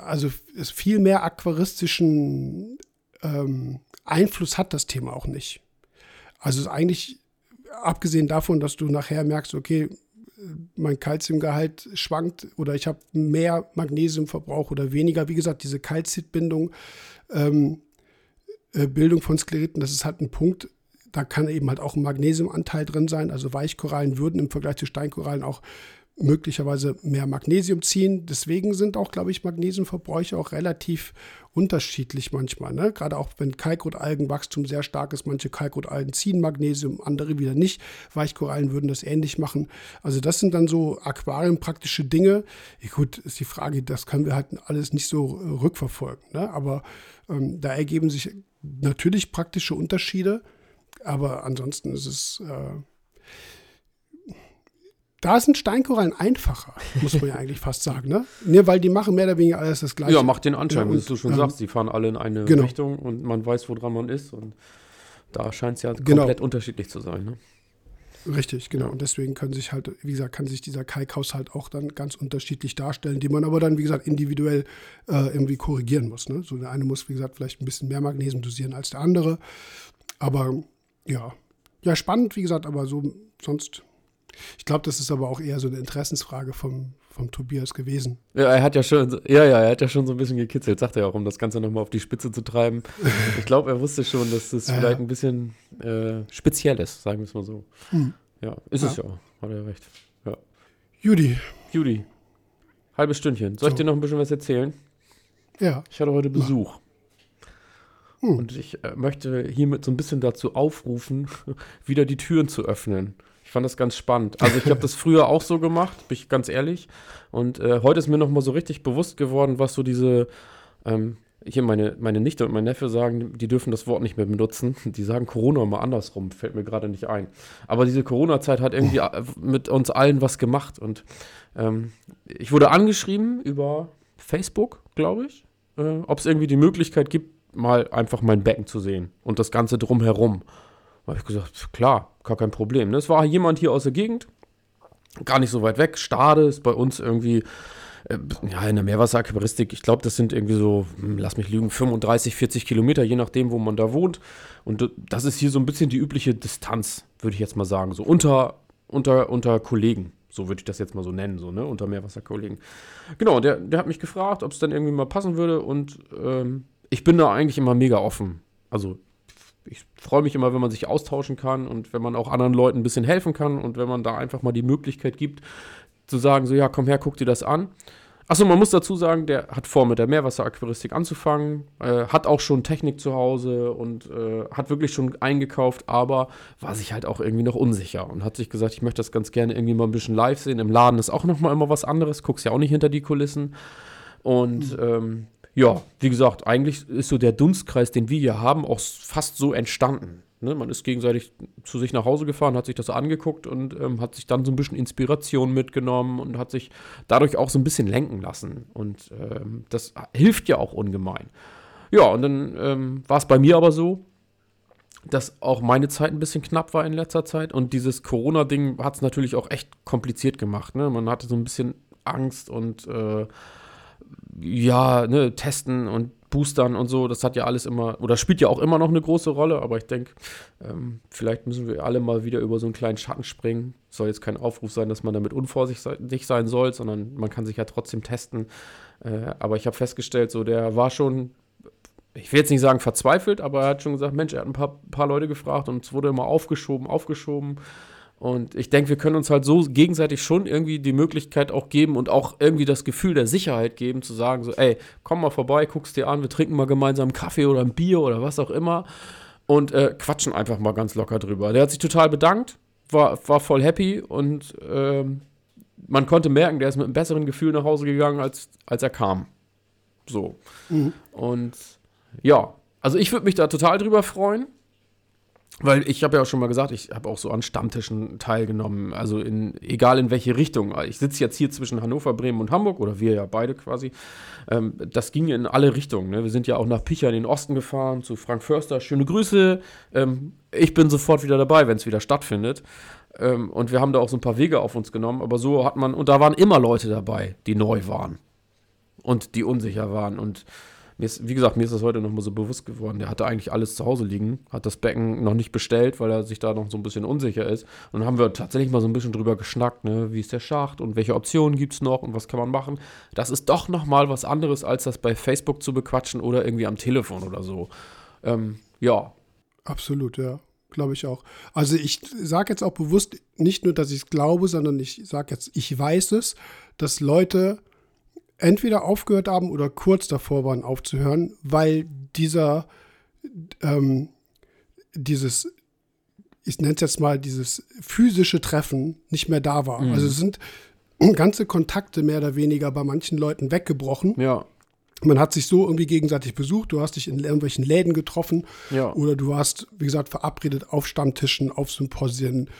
also es viel mehr aquaristischen ähm, Einfluss hat das Thema auch nicht. Also es ist eigentlich, abgesehen davon, dass du nachher merkst, okay, mein Kalziumgehalt schwankt oder ich habe mehr Magnesiumverbrauch oder weniger. Wie gesagt, diese Kalzitbindung, ähm, äh, Bildung von Skleriten, das ist halt ein Punkt, da kann eben halt auch ein Magnesiumanteil drin sein. Also Weichkorallen würden im Vergleich zu Steinkorallen auch möglicherweise mehr Magnesium ziehen. Deswegen sind auch, glaube ich, Magnesiumverbräuche auch relativ unterschiedlich manchmal. Ne? Gerade auch wenn Kalkrotalgenwachstum sehr stark ist. Manche Kalkrotalgen ziehen Magnesium, andere wieder nicht. Weichkorallen würden das ähnlich machen. Also das sind dann so aquariumpraktische Dinge. Ja, gut, ist die Frage, das können wir halt alles nicht so äh, rückverfolgen. Ne? Aber ähm, da ergeben sich natürlich praktische Unterschiede. Aber ansonsten ist es. Äh, da sind Steinkorallen einfacher, muss man ja eigentlich fast sagen, ne? Ne, weil die machen mehr oder weniger alles das Gleiche. Ja, macht den Anschein, Ja, wie und, du schon ähm, sagst. Die fahren alle in eine genau. Richtung und man weiß, woran man ist. Und da scheint es ja Genau. komplett unterschiedlich zu sein. Ne? Richtig, genau. Und deswegen können sich halt, wie gesagt, kann sich dieser Kalkhaushalt auch dann ganz unterschiedlich darstellen, die man aber dann, wie gesagt, individuell äh, irgendwie korrigieren muss. Ne? So der eine muss, wie gesagt, vielleicht ein bisschen mehr Magnesium dosieren als der andere. Aber ja, ja, spannend, wie gesagt, aber so sonst. Ich glaube, das ist aber auch eher so eine Interessensfrage vom, vom Tobias gewesen. Ja, er hat ja schon, ja, ja, er hat ja schon so ein bisschen gekitzelt, sagt er auch, um das Ganze nochmal auf die Spitze zu treiben. Ich glaube, er wusste schon, dass das Ja, vielleicht ja. ein bisschen äh, speziell ist, sagen wir es mal so. Hm. Ja, ist es Ja. ja, hat er recht. Judy, Judy, halbes Stündchen. Soll ich So. dir noch ein bisschen was erzählen? ja. Ich hatte heute Besuch. Hm. Und ich äh, möchte hiermit so ein bisschen dazu aufrufen, wieder die Türen zu öffnen. Ich fand das ganz spannend. Also ich habe das früher auch so gemacht, bin ich ganz ehrlich. Und äh, heute ist mir noch mal so richtig bewusst geworden, was so diese, ähm, hier meine, meine Nichte und mein Neffe sagen, die dürfen das Wort nicht mehr benutzen. Die sagen Corona mal andersrum, fällt mir gerade nicht ein. Aber diese Corona-Zeit hat irgendwie äh, mit uns allen was gemacht. Und ähm, ich wurde angeschrieben über Facebook, glaube ich, äh, ob es irgendwie die Möglichkeit gibt, mal einfach mein Becken zu sehen und das Ganze drumherum. Da habe ich gesagt, klar, gar kein Problem. Ne? Es war jemand hier aus der Gegend, gar nicht so weit weg. Stade ist bei uns irgendwie, äh, ja, in der Meerwasseraquaristik, ich glaube, das sind irgendwie so, hm, lass mich lügen, 35, 40 Kilometer, je nachdem, wo man da wohnt. Und das ist hier so ein bisschen die übliche Distanz, würde ich jetzt mal sagen, so unter, unter, unter Kollegen. So würde ich das jetzt mal so nennen, so, ne, unter Meerwasserkollegen. Genau, der, der hat mich gefragt, ob es dann irgendwie mal passen würde und ähm, ich bin da eigentlich immer mega offen. Also ich freue mich immer, wenn man sich austauschen kann und wenn man auch anderen Leuten ein bisschen helfen kann und wenn man da einfach mal die Möglichkeit gibt, zu sagen, so ja, komm her, guck dir das an. Achso, man muss dazu sagen, der hat vor, mit der Meerwasseraquaristik anzufangen, äh, hat auch schon Technik zu Hause und äh, hat wirklich schon eingekauft, aber war sich halt auch irgendwie noch unsicher und hat sich gesagt, ich möchte das ganz gerne irgendwie mal ein bisschen live sehen. Im Laden ist auch nochmal immer was anderes, guckst ja auch nicht hinter die Kulissen. Und ähm, ja, wie gesagt, eigentlich ist so der Dunstkreis, den wir hier haben, auch fast so entstanden. Ne? Man ist gegenseitig zu sich nach Hause gefahren, hat sich das angeguckt und ähm, hat sich dann so ein bisschen Inspiration mitgenommen und hat sich dadurch auch so ein bisschen lenken lassen. Und ähm, das hilft ja auch ungemein. Ja, und dann ähm, war es bei mir aber so, dass auch meine Zeit ein bisschen knapp war in letzter Zeit. Und dieses Corona-Ding hat es natürlich auch echt kompliziert gemacht. Ne? Man hatte so ein bisschen Angst und äh, ja, ne, testen und boostern und so, das hat ja alles immer, oder spielt ja auch immer noch eine große Rolle, aber ich denke, ähm, vielleicht müssen wir alle mal wieder über so einen kleinen Schatten springen. Soll jetzt kein Aufruf sein, dass man damit unvorsichtig sein soll, sondern man kann sich ja trotzdem testen. Äh, aber ich habe festgestellt, so der war schon, ich will jetzt nicht sagen verzweifelt, aber er hat schon gesagt, Mensch, er hat ein paar, paar Leute gefragt und es wurde immer aufgeschoben, aufgeschoben. Und ich denke, wir können uns halt so gegenseitig schon irgendwie die Möglichkeit auch geben und auch irgendwie das Gefühl der Sicherheit geben, zu sagen, so, ey, komm mal vorbei, guck's dir an, wir trinken mal gemeinsam einen Kaffee oder ein Bier oder was auch immer und äh, quatschen einfach mal ganz locker drüber. Der hat sich total bedankt, war, war voll happy und ähm, man konnte merken, der ist mit einem besseren Gefühl nach Hause gegangen, als, als er kam. So. Mhm. Und ja, also ich würde mich da total drüber freuen. Weil ich habe ja auch schon mal gesagt, ich habe auch so an Stammtischen teilgenommen, also in, egal in welche Richtung. Ich sitze jetzt hier zwischen Hannover, Bremen und Hamburg, oder wir ja beide quasi. Ähm, das ging in alle Richtungen. Ne? Wir sind ja auch nach Picha in den Osten gefahren, zu Frank Förster. Schöne Grüße. Ähm, ich bin sofort wieder dabei, wenn es wieder stattfindet. Ähm, und wir haben da auch so ein paar Wege auf uns genommen. Aber so hat man, und da waren immer Leute dabei, die neu waren und die unsicher waren. Und mir ist, wie gesagt, mir ist das heute nochmal so bewusst geworden. Der hatte eigentlich alles zu Hause liegen, hat das Becken noch nicht bestellt, weil er sich da noch so ein bisschen unsicher ist. Und dann haben wir tatsächlich mal so ein bisschen drüber geschnackt, ne? wie ist der Schacht und welche Optionen gibt es noch und was kann man machen. Das ist doch nochmal was anderes, als das bei Facebook zu bequatschen oder irgendwie am Telefon oder so. Ähm, ja, Absolut, ja. Glaube ich auch. Also ich sage jetzt auch bewusst nicht nur, dass ich es glaube, sondern ich sage jetzt, ich weiß es, dass Leute entweder aufgehört haben oder kurz davor waren aufzuhören, weil dieser, ähm, dieses, ich nenne es jetzt mal, dieses physische Treffen nicht mehr da war. Also es sind ganze Kontakte mehr oder weniger bei manchen Leuten weggebrochen. ja, Man hat sich so irgendwie gegenseitig besucht, du hast dich in irgendwelchen Läden getroffen ja. oder du warst, wie gesagt, verabredet auf Stammtischen, auf Symposien.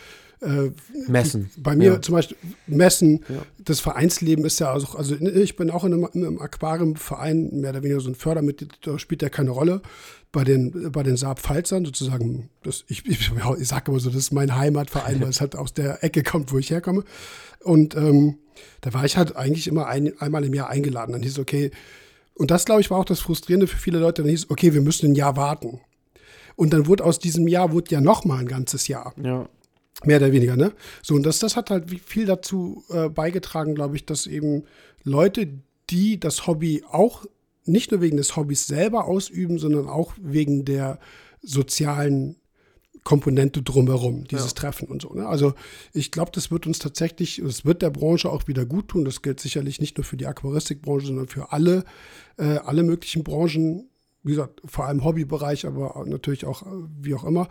Äh, Messen. bei mir Ja. zum Beispiel Messen, Ja. das Vereinsleben ist ja, also, also ich bin auch in einem, in einem Aquariumverein, mehr oder weniger so ein Fördermitglied, da spielt ja keine Rolle. Bei den, bei den Saab-Pfalzern sozusagen, das, ich, ich, ich sage immer so, das ist mein Heimatverein, weil es halt aus der Ecke kommt, wo ich herkomme. Und ähm, da war ich halt eigentlich immer ein, einmal im Jahr eingeladen. Dann hieß es, okay, und das, glaube ich, war auch das Frustrierende für viele Leute. Dann hieß es, okay, wir müssen ein Jahr warten. Und dann wurde aus diesem Jahr wurde ja noch mal ein ganzes Jahr. Ja, Mehr oder weniger, ne? So, und das, das hat halt viel dazu äh, beigetragen, glaube ich, dass eben Leute, die das Hobby auch nicht nur wegen des Hobbys selber ausüben, sondern auch wegen der sozialen Komponente drumherum, dieses ja. Treffen und so. Ne? Also ich glaube, das wird uns tatsächlich, es wird der Branche auch wieder gut tun. Das gilt sicherlich nicht nur für die Aquaristikbranche, sondern für alle, äh, alle möglichen Branchen. Wie gesagt, vor allem Hobbybereich, aber natürlich auch, äh, wie auch immer.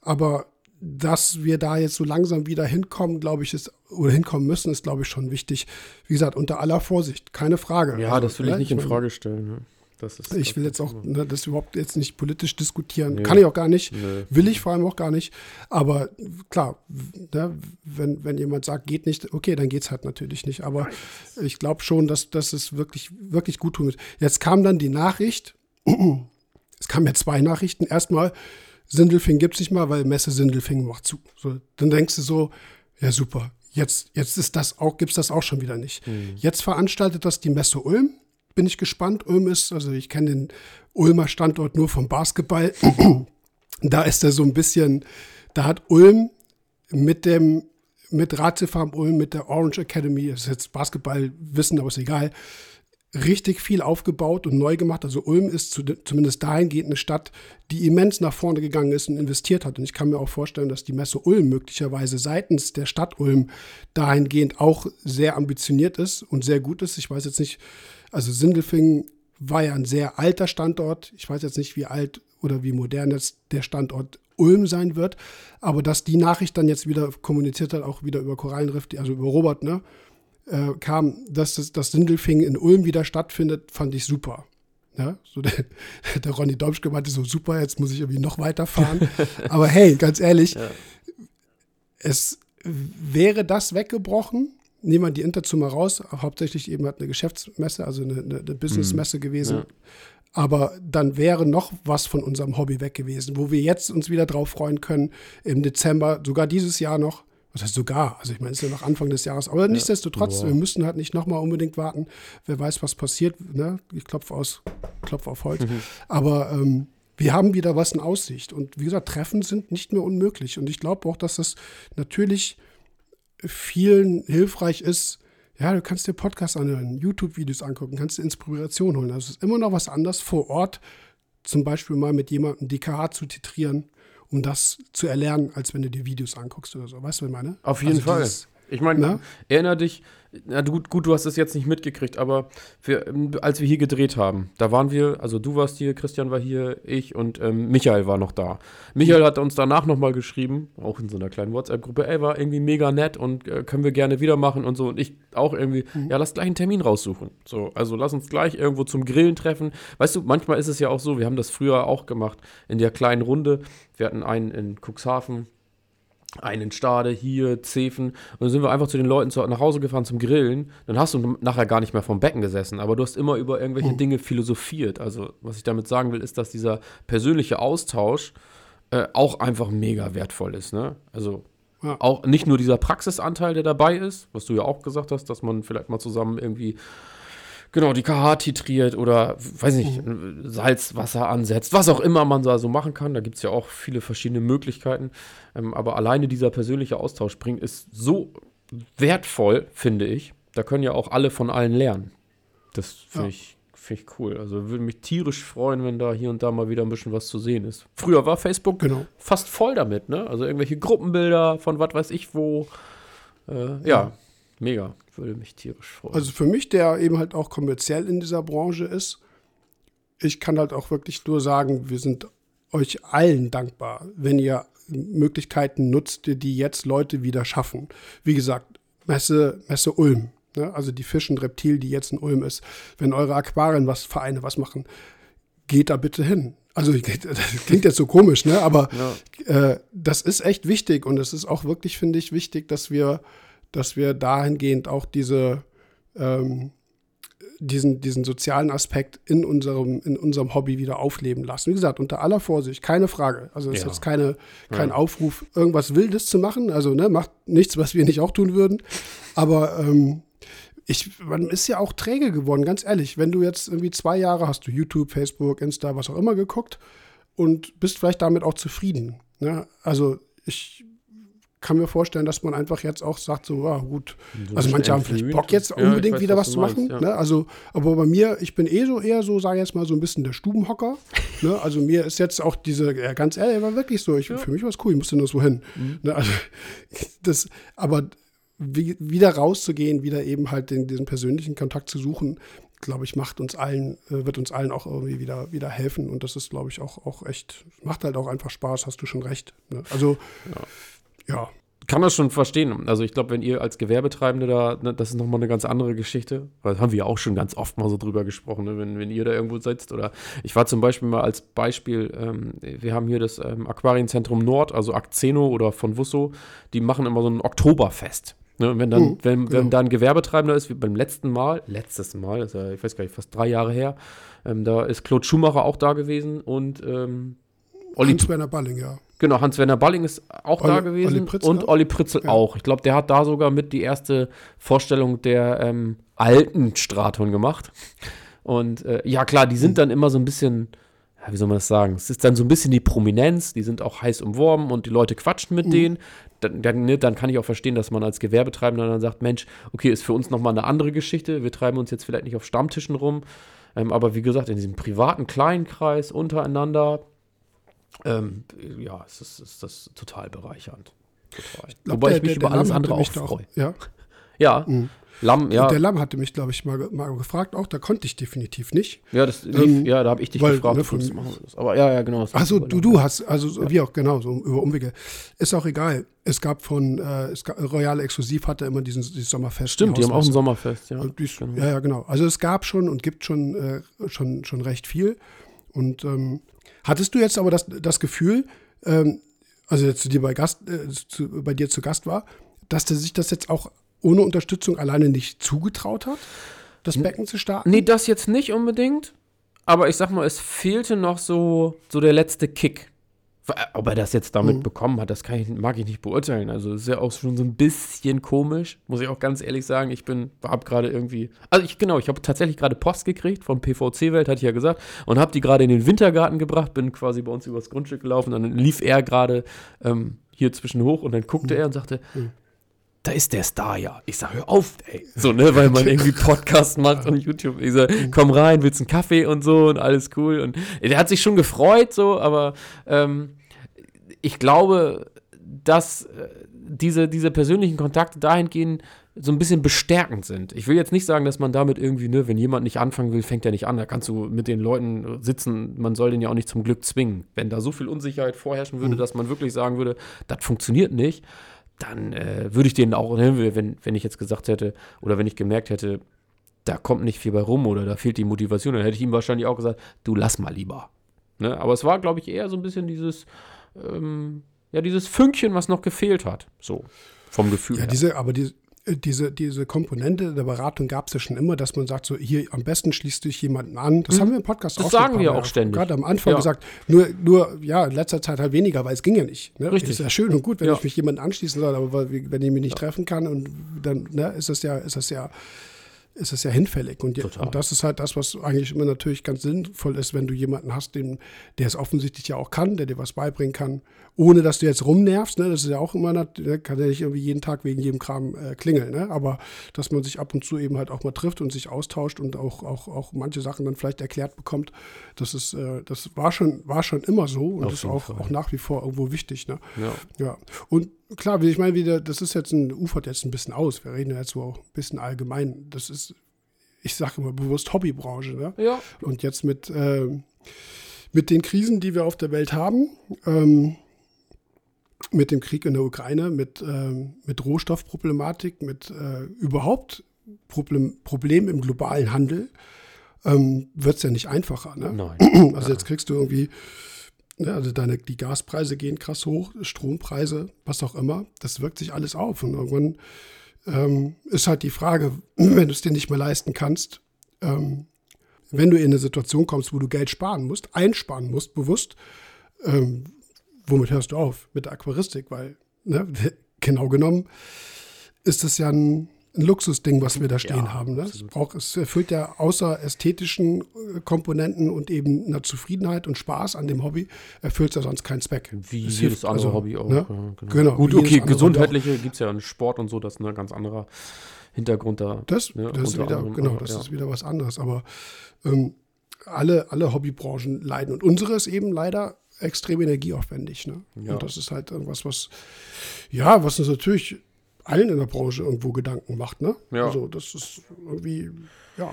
Aber dass wir da jetzt so langsam wieder hinkommen, glaube ich, ist, oder hinkommen müssen, ist, glaube ich, schon wichtig. Wie gesagt, unter aller Vorsicht, keine Frage. Ja, also, das will ich ne? nicht in Frage stellen. Ne? Ist, ich will jetzt auch ne, das überhaupt jetzt nicht politisch diskutieren. Nee. Kann ich auch gar nicht. Nee. Will ich vor allem auch gar nicht. Aber klar, ne, wenn, wenn jemand sagt, geht nicht, okay, dann geht es halt natürlich nicht. Aber ich glaube schon, dass, dass es wirklich, wirklich gut tun wird. Jetzt kam dann die Nachricht, es kamen ja zwei Nachrichten. Erstmal, Sindelfing gibt es nicht mal, weil Messe Sindelfing macht zu. So, dann denkst du so, ja super, jetzt, jetzt ist das auch, gibt es das auch schon wieder nicht. Mhm. Jetzt veranstaltet das die Messe Ulm bin ich gespannt. Ulm ist, also ich kenne den Ulmer Standort nur vom Basketball. da ist er so ein bisschen, da hat Ulm mit dem, mit Ratiofarm Ulm, mit der Orange Academy, das ist jetzt Basketballwissen, aber ist egal, richtig viel aufgebaut und neu gemacht. Also Ulm ist zu, zumindest dahingehend eine Stadt, die immens nach vorne gegangen ist und investiert hat. Und ich kann mir auch vorstellen, dass die Messe Ulm möglicherweise seitens der Stadt Ulm dahingehend auch sehr ambitioniert ist und sehr gut ist. Ich weiß jetzt nicht, also Sindelfingen war ja ein sehr alter Standort. Ich weiß jetzt nicht, wie alt oder wie modern jetzt der Standort Ulm sein wird. Aber dass die Nachricht dann jetzt wieder kommuniziert hat, auch wieder über Korallenriff, also über Robert, ne, äh, kam, dass das, das Sindelfingen in Ulm wieder stattfindet, fand ich super. Ja, so der, der Ronny Domschke meinte so, super, jetzt muss ich irgendwie noch weiterfahren. Aber hey, ganz ehrlich, ja. es wäre das weggebrochen, nehmen wir die Interzu mal raus, hauptsächlich eben halt eine Geschäftsmesse, also eine, eine Businessmesse mhm. gewesen. Ja. Aber dann wäre noch was von unserem Hobby weg gewesen, wo wir jetzt uns wieder drauf freuen können im Dezember, sogar dieses Jahr noch. Was heißt sogar? Also ich meine, es ist ja noch Anfang des Jahres. Aber ja. nichtsdestotrotz, wow. wir müssen halt nicht nochmal unbedingt warten. Wer weiß, was passiert. Ne? Ich klopfe aus, klopfe auf Holz. Mhm. Aber ähm, wir haben wieder was in Aussicht. Und wie gesagt, Treffen sind nicht mehr unmöglich. Und ich glaube auch, dass das natürlich vielen hilfreich ist, ja, du kannst dir Podcasts anhören, YouTube-Videos angucken, kannst dir Inspiration holen. Also es ist immer noch was anderes vor Ort, zum Beispiel mal mit jemandem DKH zu titrieren, um das zu erlernen, als wenn du dir Videos anguckst oder so. Weißt du, was ich meine? Auf jeden also Fall. Dieses, ich meine, erinnere dich, na gut, gut, du hast es jetzt nicht mitgekriegt, aber wir, als wir hier gedreht haben, da waren wir, also du warst hier, Christian war hier, ich und ähm, Michael war noch da. Michael hat uns danach nochmal geschrieben, auch in so einer kleinen WhatsApp-Gruppe, ey, war irgendwie mega nett und äh, können wir gerne wieder machen und so. Und ich auch irgendwie, mhm. ja, lass gleich einen Termin raussuchen. So, also lass uns gleich irgendwo zum Grillen treffen. Weißt du, manchmal ist es ja auch so, wir haben das früher auch gemacht, in der kleinen Runde. Wir hatten einen in Cuxhaven, einen Stade, hier, Zefen. Und dann sind wir einfach zu den Leuten zu, nach Hause gefahren zum Grillen. Dann hast du nachher gar nicht mehr vom Becken gesessen, aber du hast immer über irgendwelche mhm. Dinge philosophiert. Also, was ich damit sagen will, ist, dass dieser persönliche Austausch äh, auch einfach mega wertvoll ist. Ne? Also, ja. auch nicht nur dieser Praxisanteil, der dabei ist, was du ja auch gesagt hast, dass man vielleicht mal zusammen irgendwie genau, die KH titriert oder, weiß nicht, mhm. Salzwasser ansetzt, was auch immer man da so machen kann. Da gibt es ja auch viele verschiedene Möglichkeiten. Ähm, aber alleine dieser persönliche Austausch bringt ist so wertvoll, finde ich. Da können ja auch alle von allen lernen. Das finde ja. ich, find ich cool. Also würde mich tierisch freuen, wenn da hier und da mal wieder ein bisschen was zu sehen ist. Früher war Facebook genau. fast voll damit, ne? Also irgendwelche Gruppenbilder von was weiß ich wo. Äh, ja. ja, mega würde mich tierisch freuen. Also für mich, der eben halt auch kommerziell in dieser Branche ist, ich kann halt auch wirklich nur sagen, wir sind euch allen dankbar, wenn ihr Möglichkeiten nutzt, die jetzt Leute wieder schaffen. Wie gesagt, Messe, Messe Ulm, ne? also die Fisch und Reptil, die jetzt in Ulm ist. Wenn eure Aquarien was, Vereine was machen, geht da bitte hin. Also das klingt jetzt so komisch, ne? aber ja. äh, das ist echt wichtig und es ist auch wirklich, finde ich, wichtig, dass wir dass wir dahingehend auch diese, ähm, diesen, diesen sozialen Aspekt in unserem, in unserem Hobby wieder aufleben lassen. Wie gesagt, unter aller Vorsicht, keine Frage. Also es ja. ist jetzt keine, kein ja. Aufruf, irgendwas Wildes zu machen. Also ne, macht nichts, was wir nicht auch tun würden. Aber ähm, ich, man ist ja auch träge geworden, ganz ehrlich. Wenn du jetzt irgendwie zwei Jahre hast du YouTube, Facebook, Insta, was auch immer geguckt und bist vielleicht damit auch zufrieden. Ne? Also ich kann mir vorstellen, dass man einfach jetzt auch sagt, so, ja, gut. So also manche haben vielleicht. Bock jetzt Ja, unbedingt weiß, wieder was was zu machen. meinst, ja. ne? Also, aber bei mir, ich bin eh so eher so, sage ich jetzt mal, so ein bisschen der Stubenhocker. ne? Also mir ist jetzt auch diese, ja, ganz ehrlich, war wirklich so, ich, für mich war es cool, ich musste nur so hin. Mhm. Ne? Also, das, aber wie, wieder rauszugehen, wieder eben halt den, diesen persönlichen Kontakt zu suchen, glaube ich, macht uns allen, äh, wird uns allen auch irgendwie wieder, wieder helfen. Und das ist, glaube ich, auch, auch echt, macht halt auch einfach Spaß, hast du schon recht. Ne? Also, ja. Kann das schon verstehen. Also ich glaube, wenn ihr als Gewerbetreibende da, ne, das ist nochmal eine ganz andere Geschichte. Weil das haben wir ja auch schon ganz oft mal so drüber gesprochen, ne? wenn, wenn ihr da irgendwo sitzt. Oder ich war zum Beispiel mal als Beispiel, ähm, wir haben hier das ähm, Aquarienzentrum Nord, also Akzeno oder von Wusso, die machen immer so ein Oktoberfest. Ne? Wenn dann, Mhm, wenn, wenn genau. da ein Gewerbetreibender ist, wie beim letzten Mal, letztes Mal, ist ja, ich weiß gar nicht, fast drei Jahre her, ähm, da ist Claude Schumacher auch da gewesen und ähm, Olli Hans-Werner Balling, ja. Genau, Hans-Werner Balling ist auch da Olli- gewesen Olli Pritzl und? Olli Pritzel Ja. auch. Ich glaube, der hat da sogar mit die erste Vorstellung der ähm, alten Straton gemacht. Und äh, ja, klar, die sind dann immer so ein bisschen, ja, wie soll man das sagen? Es ist dann so ein bisschen die Prominenz, die sind auch heiß umworben und die Leute quatschen mit Mhm. denen. Dann, dann, ne, dann kann ich auch verstehen, dass man als Gewerbetreibender dann sagt, Mensch, okay, ist für uns nochmal eine andere Geschichte. Wir treiben uns jetzt vielleicht nicht auf Stammtischen rum. Ähm, aber wie gesagt, in diesem privaten kleinen Kreis untereinander, ähm, ja, es ist, ist das total bereichernd. Total. glaub, Wobei der- ich mich der- über der alles Lamm andere auch freue. Ja, Ja, Mhm. Lamm, ja. der Lamm hatte mich, glaube ich, mal, mal gefragt, auch da konnte ich definitiv nicht. ja, das lief, Ähm, ja, da habe ich dich weil, gefragt, ne, von-. Aber ja, ja, genau. Achso, du, du hast, also so wie auch, genau, so über Umwege. Ist auch egal. Es gab von, äh, es gab, Royal Exklusiv hatte immer diesen, dieses Sommerfest. Stimmt, die haben auch ein. Sommerfest, ja. Dies, genau. Ja, ja, genau. Also es gab schon und gibt schon, äh, schon, schon recht viel. Und ähm, hattest du jetzt aber das, das Gefühl, ähm, also jetzt zu dir bei Gast, äh, zu, bei dir zu Gast war, dass der sich das jetzt auch ohne Unterstützung alleine nicht zugetraut hat, das Becken zu starten? Nee, das jetzt nicht unbedingt. Aber ich sag mal, es fehlte noch so, so der letzte Kick. Ob er das jetzt damit Mhm. bekommen hat, das kann ich, mag ich nicht beurteilen. Also ist ja auch schon so ein bisschen komisch, muss ich auch ganz ehrlich sagen. Ich bin, hab gerade irgendwie, also ich genau, ich habe tatsächlich gerade Post gekriegt von PVC Welt, hatte ich ja gesagt, und habe die gerade in den Wintergarten gebracht, bin quasi bei uns übers Grundstück gelaufen, dann lief er gerade ähm, hier zwischen hoch und dann guckte er und sagte, da ist der Star ja. Ich sag, hör auf, ey. So, ne, weil man irgendwie Podcast macht und YouTube. Ich sag, komm rein, willst einen Kaffee und so und alles cool. Und der hat sich schon gefreut, so, aber ähm, ich glaube, dass äh, diese, diese persönlichen Kontakte dahingehend so ein bisschen bestärkend sind. Ich will jetzt nicht sagen, dass man damit irgendwie, ne, wenn jemand nicht anfangen will, fängt er nicht an. Da kannst du mit den Leuten sitzen, man soll den ja auch nicht zum Glück zwingen. Wenn da so viel Unsicherheit vorherrschen würde, dass man wirklich sagen würde, das funktioniert nicht, dann äh, würde ich denen auch, ne, wenn, wenn ich jetzt gesagt hätte, oder wenn ich gemerkt hätte, da kommt nicht viel bei rum oder da fehlt die Motivation, dann hätte ich ihm wahrscheinlich auch gesagt, du lass mal lieber. Ne? Aber es war, glaube ich, eher so ein bisschen dieses, ähm, ja, dieses Fünkchen, was noch gefehlt hat. So, vom Gefühl Ja, her. diese, aber die, äh, diese, diese Komponente der Beratung gab es ja schon immer, dass man sagt, so hier am besten schließt dich jemanden an. Das haben wir im Podcast. Das auch schon sagen wir auch ständig. Gerade am Anfang Ja. gesagt, nur, nur, ja, in letzter Zeit halt weniger, weil es ging ja nicht. Ne? Richtig. Ist ja schön und gut, wenn Ja. ich mich jemanden anschließen soll, aber wenn ich mich nicht treffen kann und dann ne, ist das ja, ist das ja ist das ja hinfällig. Und, und das ist halt das, was eigentlich immer natürlich ganz sinnvoll ist, wenn du jemanden hast, den, der es offensichtlich ja auch kann, der dir was beibringen kann, ohne dass du jetzt rumnervst. Ne? Das ist ja auch immer, ne? kann ja nicht irgendwie jeden Tag wegen jedem Kram äh, klingeln. Ne? Aber dass man sich ab und zu eben halt auch mal trifft und sich austauscht und auch, auch, auch manche Sachen dann vielleicht erklärt bekommt, das ist, äh, das war schon, war schon immer so und Auf ist auch, Fall. auch nach wie vor irgendwo wichtig. Ne? ja. Ja, und klar, wie ich meine, wieder, das ist jetzt ein, ufert jetzt ein bisschen aus. Wir reden ja jetzt so auch ein bisschen allgemein. Das ist, ich sage immer bewusst Hobbybranche. Ne? ja. Und jetzt mit, ähm, mit den Krisen, die wir auf der Welt haben, ähm, mit dem Krieg in der Ukraine, mit, ähm, mit Rohstoffproblematik, mit äh, überhaupt Problem, Problem im globalen Handel, ähm, wird es ja nicht einfacher. Ne? Nein. Also jetzt kriegst du irgendwie, also deine, die Gaspreise gehen krass hoch, Strompreise, was auch immer, das wirkt sich alles auf. Und irgendwann ähm, ist halt die Frage, wenn du es dir nicht mehr leisten kannst, ähm, wenn du in eine Situation kommst, wo du Geld sparen musst, einsparen musst, bewusst, ähm, womit hörst du auf? Mit der Aquaristik, weil, ne, genau genommen, ist das ja ein, ein Luxusding, was wir da stehen Ja, haben. Ne? Es, braucht, es erfüllt ja außer ästhetischen äh, Komponenten und eben einer Zufriedenheit und Spaß an dem Hobby, erfüllt es ja sonst keinen Zweck. Wie Es jedes hilft, andere also, Hobby auch. ne? Genau. Genau, Gut, okay, gesundheitliche gibt es ja in Sport und so, das ist ein ganz anderer Hintergrund da. Das, ne, das ist wieder, anderem, genau, das ja. ist wieder was anderes. Aber ähm, alle, alle Hobbybranchen leiden. Und unsere ist eben leider extrem energieaufwendig. Ne? Ja. Und das ist halt irgendwas, was, ja, was uns natürlich allen in der Branche irgendwo Gedanken macht. Ne? Ja. Also das ist irgendwie, ja.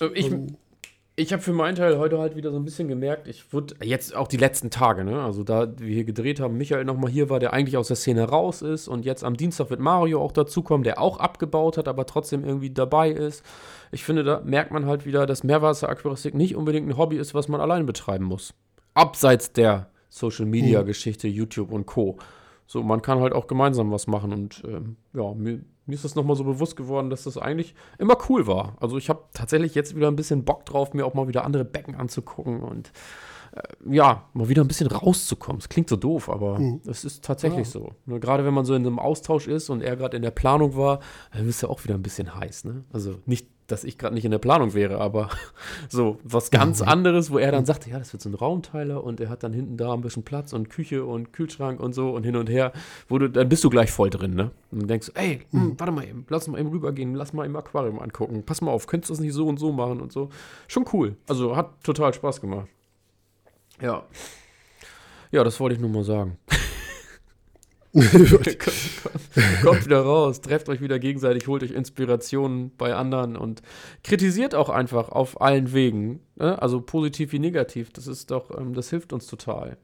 Äh, ich- ähm, Ich habe für meinen Teil heute halt wieder so ein bisschen gemerkt, ich wurde jetzt auch die letzten Tage, ne? Also da wir hier gedreht haben, Michael nochmal hier war, der eigentlich aus der Szene raus ist und jetzt am Dienstag wird Mario auch dazukommen, der auch abgebaut hat, aber trotzdem irgendwie dabei ist. Ich finde, da merkt man halt wieder, dass Meerwasseraquaristik nicht unbedingt ein Hobby ist, was man allein betreiben muss. Abseits der Social Media Geschichte, YouTube und Co. So, man kann halt auch gemeinsam was machen und ähm, ja, mir, mir ist das nochmal so bewusst geworden, dass das eigentlich immer cool war. Also ich habe tatsächlich jetzt wieder ein bisschen Bock drauf, mir auch mal wieder andere Becken anzugucken und äh, ja, mal wieder ein bisschen rauszukommen. Es klingt so doof, aber es ist tatsächlich so. Ne, gerade wenn man so in einem Austausch ist und er gerade in der Planung war, dann bist du auch wieder ein bisschen heiß. Ne? Also nicht, dass ich gerade nicht in der Planung wäre, aber so was ganz anderes, wo er dann sagte, ja, das wird so ein Raumteiler und er hat dann hinten da ein bisschen Platz und Küche und Kühlschrank und so und hin und her, wo du, dann bist du gleich voll drin, ne? Und denkst ey, hm, warte mal eben, lass mal eben rübergehen, lass mal im Aquarium angucken, pass mal auf, könntest du das nicht so und so machen und so. Schon cool. Also hat total Spaß gemacht. Ja. Ja, das wollte ich nur mal sagen. kommt, wieder raus, trefft euch wieder gegenseitig, holt euch Inspirationen bei anderen und kritisiert auch einfach auf allen Wegen. Ne? Also positiv wie negativ. Das ist doch, ähm, das hilft uns total.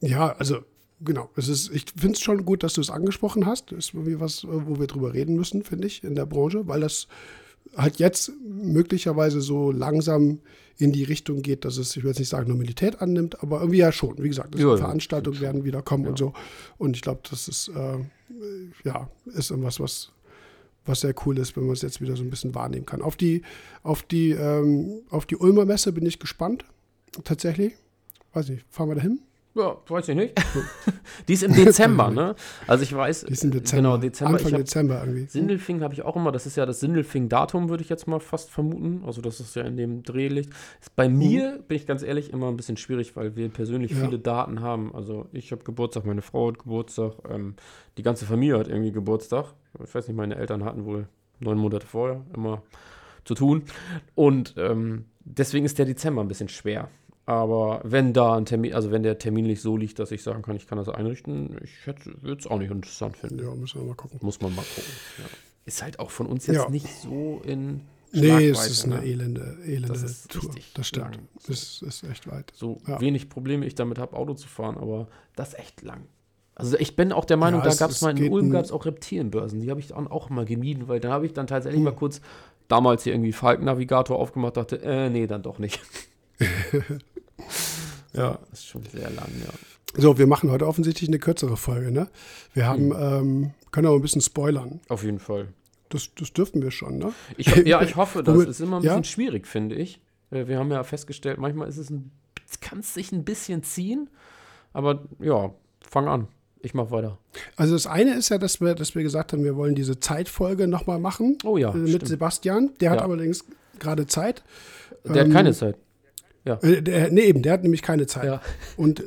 Ja, also genau. Es ist, ich finde es schon gut, dass du es angesprochen hast. Das ist irgendwie was, äh, wo wir drüber reden müssen, finde ich, in der Branche, weil das halt jetzt möglicherweise so langsam in die Richtung geht, dass es, ich will jetzt nicht sagen, Normalität annimmt, aber irgendwie ja schon. Wie gesagt, es Ja, ja. Veranstaltungen werden wieder kommen und so. Und ich glaube, das ist, äh, ja, ist irgendwas, was, was sehr cool ist, wenn man es jetzt wieder so ein bisschen wahrnehmen kann. Auf die, auf die, ähm, auf die Ulmer Messe bin ich gespannt. Tatsächlich. Weiß nicht, fahren wir dahin? Ja, weiß ich nicht. Die ist im Dezember, ne? Also ich weiß. Die ist im Dezember. Genau, Dezember. Anfang hab, Dezember irgendwie. Sindelfing habe ich auch immer, das ist ja das Sindelfing-Datum, würde ich jetzt mal fast vermuten. Also das ist ja in dem Dreh liegt. Ist bei mir, bin ich ganz ehrlich, immer ein bisschen schwierig, weil wir persönlich Ja. viele Daten haben. Also ich habe Geburtstag, meine Frau hat Geburtstag, ähm, die ganze Familie hat irgendwie Geburtstag. Ich weiß nicht, meine Eltern hatten wohl neun Monate vorher immer zu tun. Und ähm, deswegen ist der Dezember ein bisschen schwer. Aber wenn da ein Termin, also wenn der terminlich so liegt, dass ich sagen kann, ich kann das einrichten, ich würde es auch nicht interessant finden. Ja, müssen wir mal gucken. Muss man mal gucken. Ja. Ist halt auch von uns jetzt Ja. nicht so in Nee, es ist eine ne? elende, elende Das ist Tour. Das stimmt. Das ist echt weit. So Ja. wenig Probleme ich damit habe, Auto zu fahren, aber das ist echt lang. Also ich bin auch der Meinung, da es- gab es es mal in Ulm gab es auch Reptilienbörsen, die habe ich dann auch mal gemieden, weil da habe ich dann tatsächlich Hm. mal kurz damals hier irgendwie Falken-Navigator aufgemacht, dachte, äh, nee, dann doch nicht. ja, ist schon sehr lang, ja. So, wir machen heute offensichtlich eine kürzere Folge, ne? Wir haben, Hm. ähm, können aber ein bisschen spoilern. Auf jeden Fall. Das, das dürften wir schon, ne? Ich, ja, ich hoffe, das ist immer ein ja? bisschen schwierig, finde ich. Äh, Wir haben ja festgestellt, manchmal ist es ein, kann es sich ein bisschen ziehen, aber ja, fang an. Ich mach weiter. Also das eine ist ja, dass wir, dass wir gesagt haben, wir wollen diese Zeitfolge nochmal machen Oh ja, äh, mit stimmt. Sebastian. Der hat Ja. allerdings gerade Zeit. Der hat ähm, keine Zeit. Äh, der, nee, eben, der hat nämlich keine Zeit. Ja. Und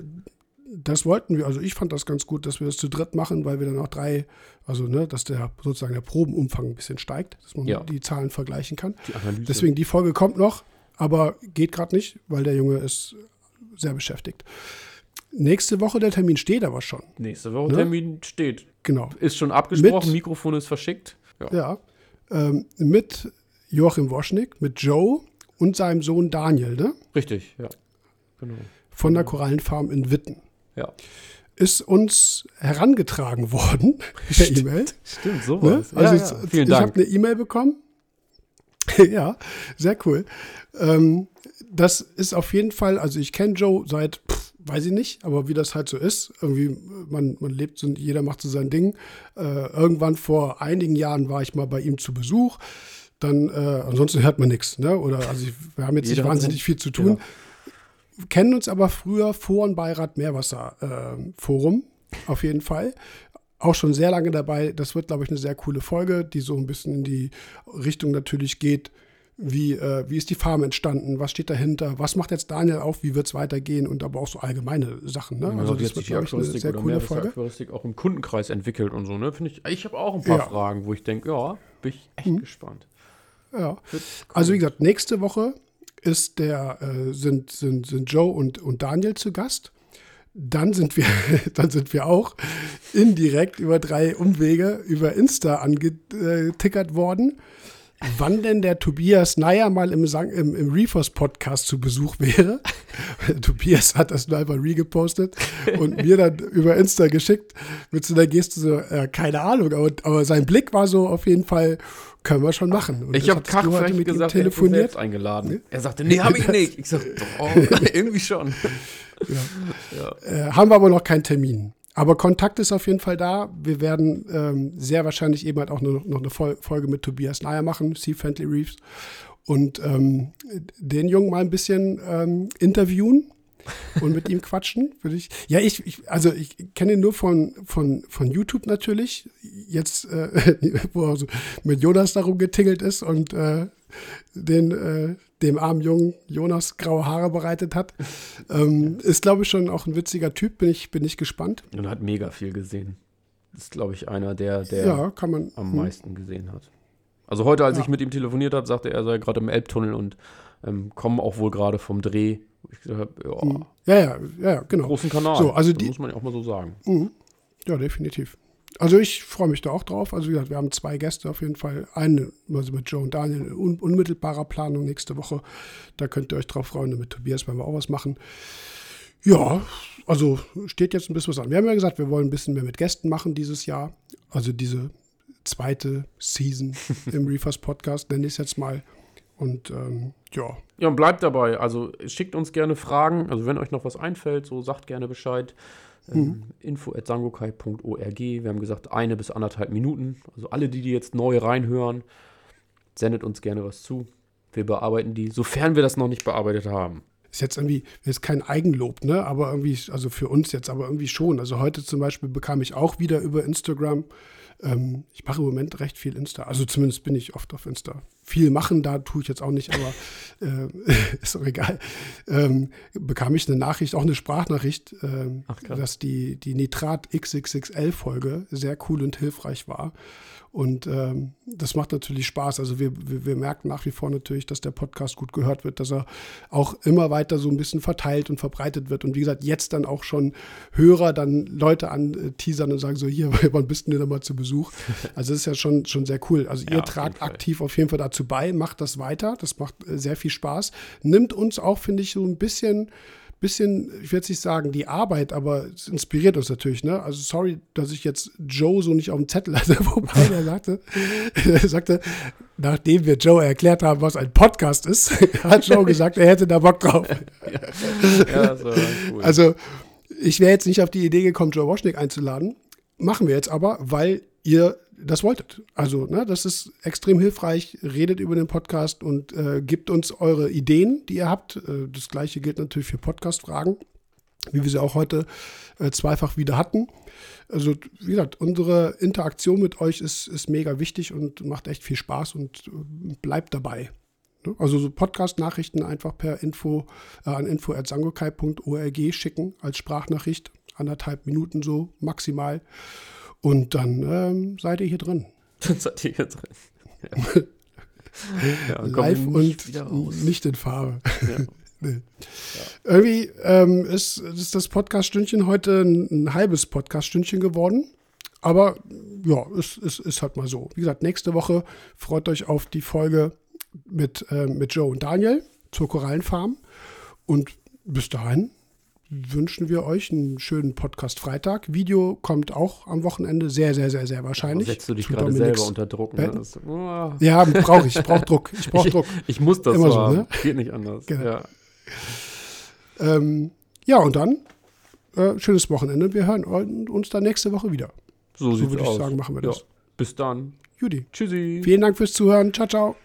das wollten wir, also ich fand das ganz gut, dass wir das zu dritt machen, weil wir dann auch drei, also ne, dass der sozusagen der Probenumfang ein bisschen steigt, dass man Ja. die Zahlen vergleichen kann. Die. Deswegen die Folge kommt noch, aber geht gerade nicht, weil der Junge ist sehr beschäftigt. Nächste Woche der Termin steht aber schon. Nächste Woche Ne? Termin steht. Genau. Ist schon abgesprochen, Mit- Mikrofon ist verschickt. Ja. Ja. Ähm, mit Joachim Woschnick, mit Joe und seinem Sohn Daniel, ne? Richtig, ja. Genau. Von der Korallenfarm in Witten. Ja. Ist uns herangetragen worden per E-Mail. Stimmt, Ne? sowas. Also ja, ja. Vielen ich Dank. habe eine E-Mail bekommen. ja, sehr cool. Ähm, das ist auf jeden Fall, also ich kenne Joe seit, pff, weiß ich nicht, aber wie das halt so ist, irgendwie, man, man lebt so, jeder macht so sein Ding. Äh, irgendwann vor einigen Jahren war ich mal bei ihm zu Besuch. Dann, äh, ansonsten hört man nichts, ne? Oder also ich, wir haben jetzt Jeder nicht wahnsinnig viel zu tun. Kennen uns aber früher vor dem Beirat Meerwasser äh, Forum, auf jeden Fall. auch schon sehr lange dabei. Das wird, glaube ich, eine sehr coole Folge, die so ein bisschen in die Richtung natürlich geht. Wie, äh, wie ist die Farm entstanden? Was steht dahinter? Was macht jetzt Daniel auf? Wie wird es weitergehen? Und aber auch so allgemeine Sachen. Ne? Also, das wird, glaube ich, eine sehr coole Folge. Aquaristik auch im Kundenkreis entwickelt und so. Ne? Finde ich, ich habe auch ein paar ja. Fragen, wo ich denke, ja, bin ich echt mhm. gespannt. Ja. Also, wie gesagt, nächste Woche ist der, äh, sind, sind, sind Joe und, und Daniel zu Gast dann sind wir, dann sind wir auch indirekt über drei Umwege über Insta angetickert worden, wann denn der Tobias Neier mal im, im, im Reefers Podcast zu Besuch wäre. Tobias hat das nur einmal regepostet und mir dann über Insta geschickt mit so einer Geste so, äh, keine Ahnung, aber, aber sein Blick war so auf jeden Fall, können wir schon machen. Und ich habe Kach mit gesagt, ihm telefoniert. Er eingeladen. Er sagte, nee, habe ich nicht. Ich sag, doch, irgendwie schon. Ja. Ja. Äh, haben wir aber noch keinen Termin. Aber Kontakt ist auf jeden Fall da. Wir werden ähm, sehr wahrscheinlich eben halt auch noch, noch eine Folge mit Tobias Nayer machen, Sea Friendly Reefs. Und ähm, den Jungen mal ein bisschen ähm, interviewen und mit ihm quatschen. Würde ich. Ja, ich, ich, also ich kenne ihn nur von, von, von YouTube natürlich. Jetzt, äh, wo er so mit Jonas darum getingelt ist und äh, den, äh, dem armen Jungen Jonas graue Haare bereitet hat. Ähm, ist, glaube ich, schon auch ein witziger Typ, bin ich, bin ich gespannt. Und hat mega viel gesehen. Ist, glaube ich, einer, der, der ja, man, am hm. meisten gesehen hat. Also heute, als ja. ich mit ihm telefoniert habe, sagte er, er sei gerade im Elbtunnel und ähm, kommen auch wohl gerade vom Dreh. Ich gesagt ja, hm. ja, ja, ja, genau. Großen Kanal. So, also die, muss man ja auch mal so sagen. Mhm. Ja, definitiv. Also ich freue mich da auch drauf. Also wie gesagt, wir haben zwei Gäste auf jeden Fall. Eine also mit Joe und Daniel in un unmittelbarer Planung nächste Woche. Da könnt ihr euch drauf freuen. Und mit Tobias werden wir auch was machen. Ja, also steht jetzt ein bisschen was an. Wir haben ja gesagt, wir wollen ein bisschen mehr mit Gästen machen dieses Jahr. Also diese zweite Season im Reefers Podcast, nenne ich es jetzt mal. Und ähm, ja. Ja, und bleibt dabei. Also schickt uns gerne Fragen. Also wenn euch noch was einfällt, so sagt gerne Bescheid. Ähm, mhm. info.sangokai.org. Wir haben gesagt, eine bis anderthalb Minuten. Also alle, die, die jetzt neu reinhören, sendet uns gerne was zu. Wir bearbeiten die, sofern wir das noch nicht bearbeitet haben. Ist jetzt irgendwie, ist kein Eigenlob, ne? Aber irgendwie, also für uns jetzt, aber irgendwie schon. Also heute zum Beispiel bekam ich auch wieder über Instagram ähm, ich mache im Moment recht viel Insta. Also zumindest bin ich oft auf Insta. Viel machen, da tue ich jetzt auch nicht, aber äh, ist auch egal. Ähm, bekam ich eine Nachricht, auch eine Sprachnachricht, äh, Ach, dass die, die Nitrat XXXL-Folge sehr cool und hilfreich war. Und ähm, das macht natürlich Spaß. Also wir, wir, wir, merken nach wie vor natürlich, dass der Podcast gut gehört wird, dass er auch immer weiter so ein bisschen verteilt und verbreitet wird. Und wie gesagt, jetzt dann auch schon Hörer dann Leute an äh, teasern und sagen so, hier, wann bist du denn mal zu Besuch? Also das ist ja schon, schon sehr cool. Also ihr ja, tragt aktiv auf jeden Fall dazu bei, macht das weiter. Das macht äh, sehr viel Spaß. Nimmt uns auch, finde ich, so ein bisschen bisschen, ich werde nicht sagen, die Arbeit, aber es inspiriert uns natürlich. Ne? Also sorry, dass ich jetzt Joe so nicht auf dem Zettel hatte, wobei er sagte, er sagte, nachdem wir Joe erklärt haben, was ein Podcast ist, hat Joe gesagt, er hätte da Bock drauf. ja, ja so, cool. Also ich wäre jetzt nicht auf die Idee gekommen, Joe Washnick einzuladen. Machen wir jetzt aber, weil ihr das wolltet. Also, ne, das ist extrem hilfreich. Redet über den Podcast und äh, gebt uns eure Ideen, die ihr habt. Äh, das gleiche gilt natürlich für Podcast-Fragen, wie wir sie auch heute äh, zweifach wieder hatten. Also, wie gesagt, unsere Interaktion mit euch ist, ist mega wichtig und macht echt viel Spaß und äh, bleibt dabei. Ne? Also so Podcast-Nachrichten einfach per Info äh, an info.sangokai.org schicken als Sprachnachricht. Anderthalb Minuten so maximal. Und dann ähm, seid ihr hier drin. Dann seid ihr hier drin. Ja. ja, Live und nicht in Farbe. Ja. nee. Irgendwie ähm, ist, ist das Podcast-Stündchen heute ein, ein halbes Podcast-Stündchen geworden. Aber ja, es ist, ist, ist, halt mal so. Wie gesagt, nächste Woche freut euch auf die Folge mit, äh, mit Joe und Daniel zur Korallenfarm. Und bis dahin wünschen wir euch einen schönen Podcast Freitag. Video kommt auch am Wochenende, sehr, sehr, sehr, sehr wahrscheinlich. Setzt du dich gerade selber unter Druck? Ne? Das, oh. Ja, brauche ich. Ich brauche Druck. Ich brauche Druck. Ich, muss das Immer so, ne? Geht nicht anders. Genau. Ja. Ähm, ja, und dann äh, schönes Wochenende. Wir hören uns dann nächste Woche wieder. So, so würde ich aus. sagen, machen wir das. Ja. Bis dann. Judy. Tschüssi. Vielen Dank fürs Zuhören. Ciao, ciao.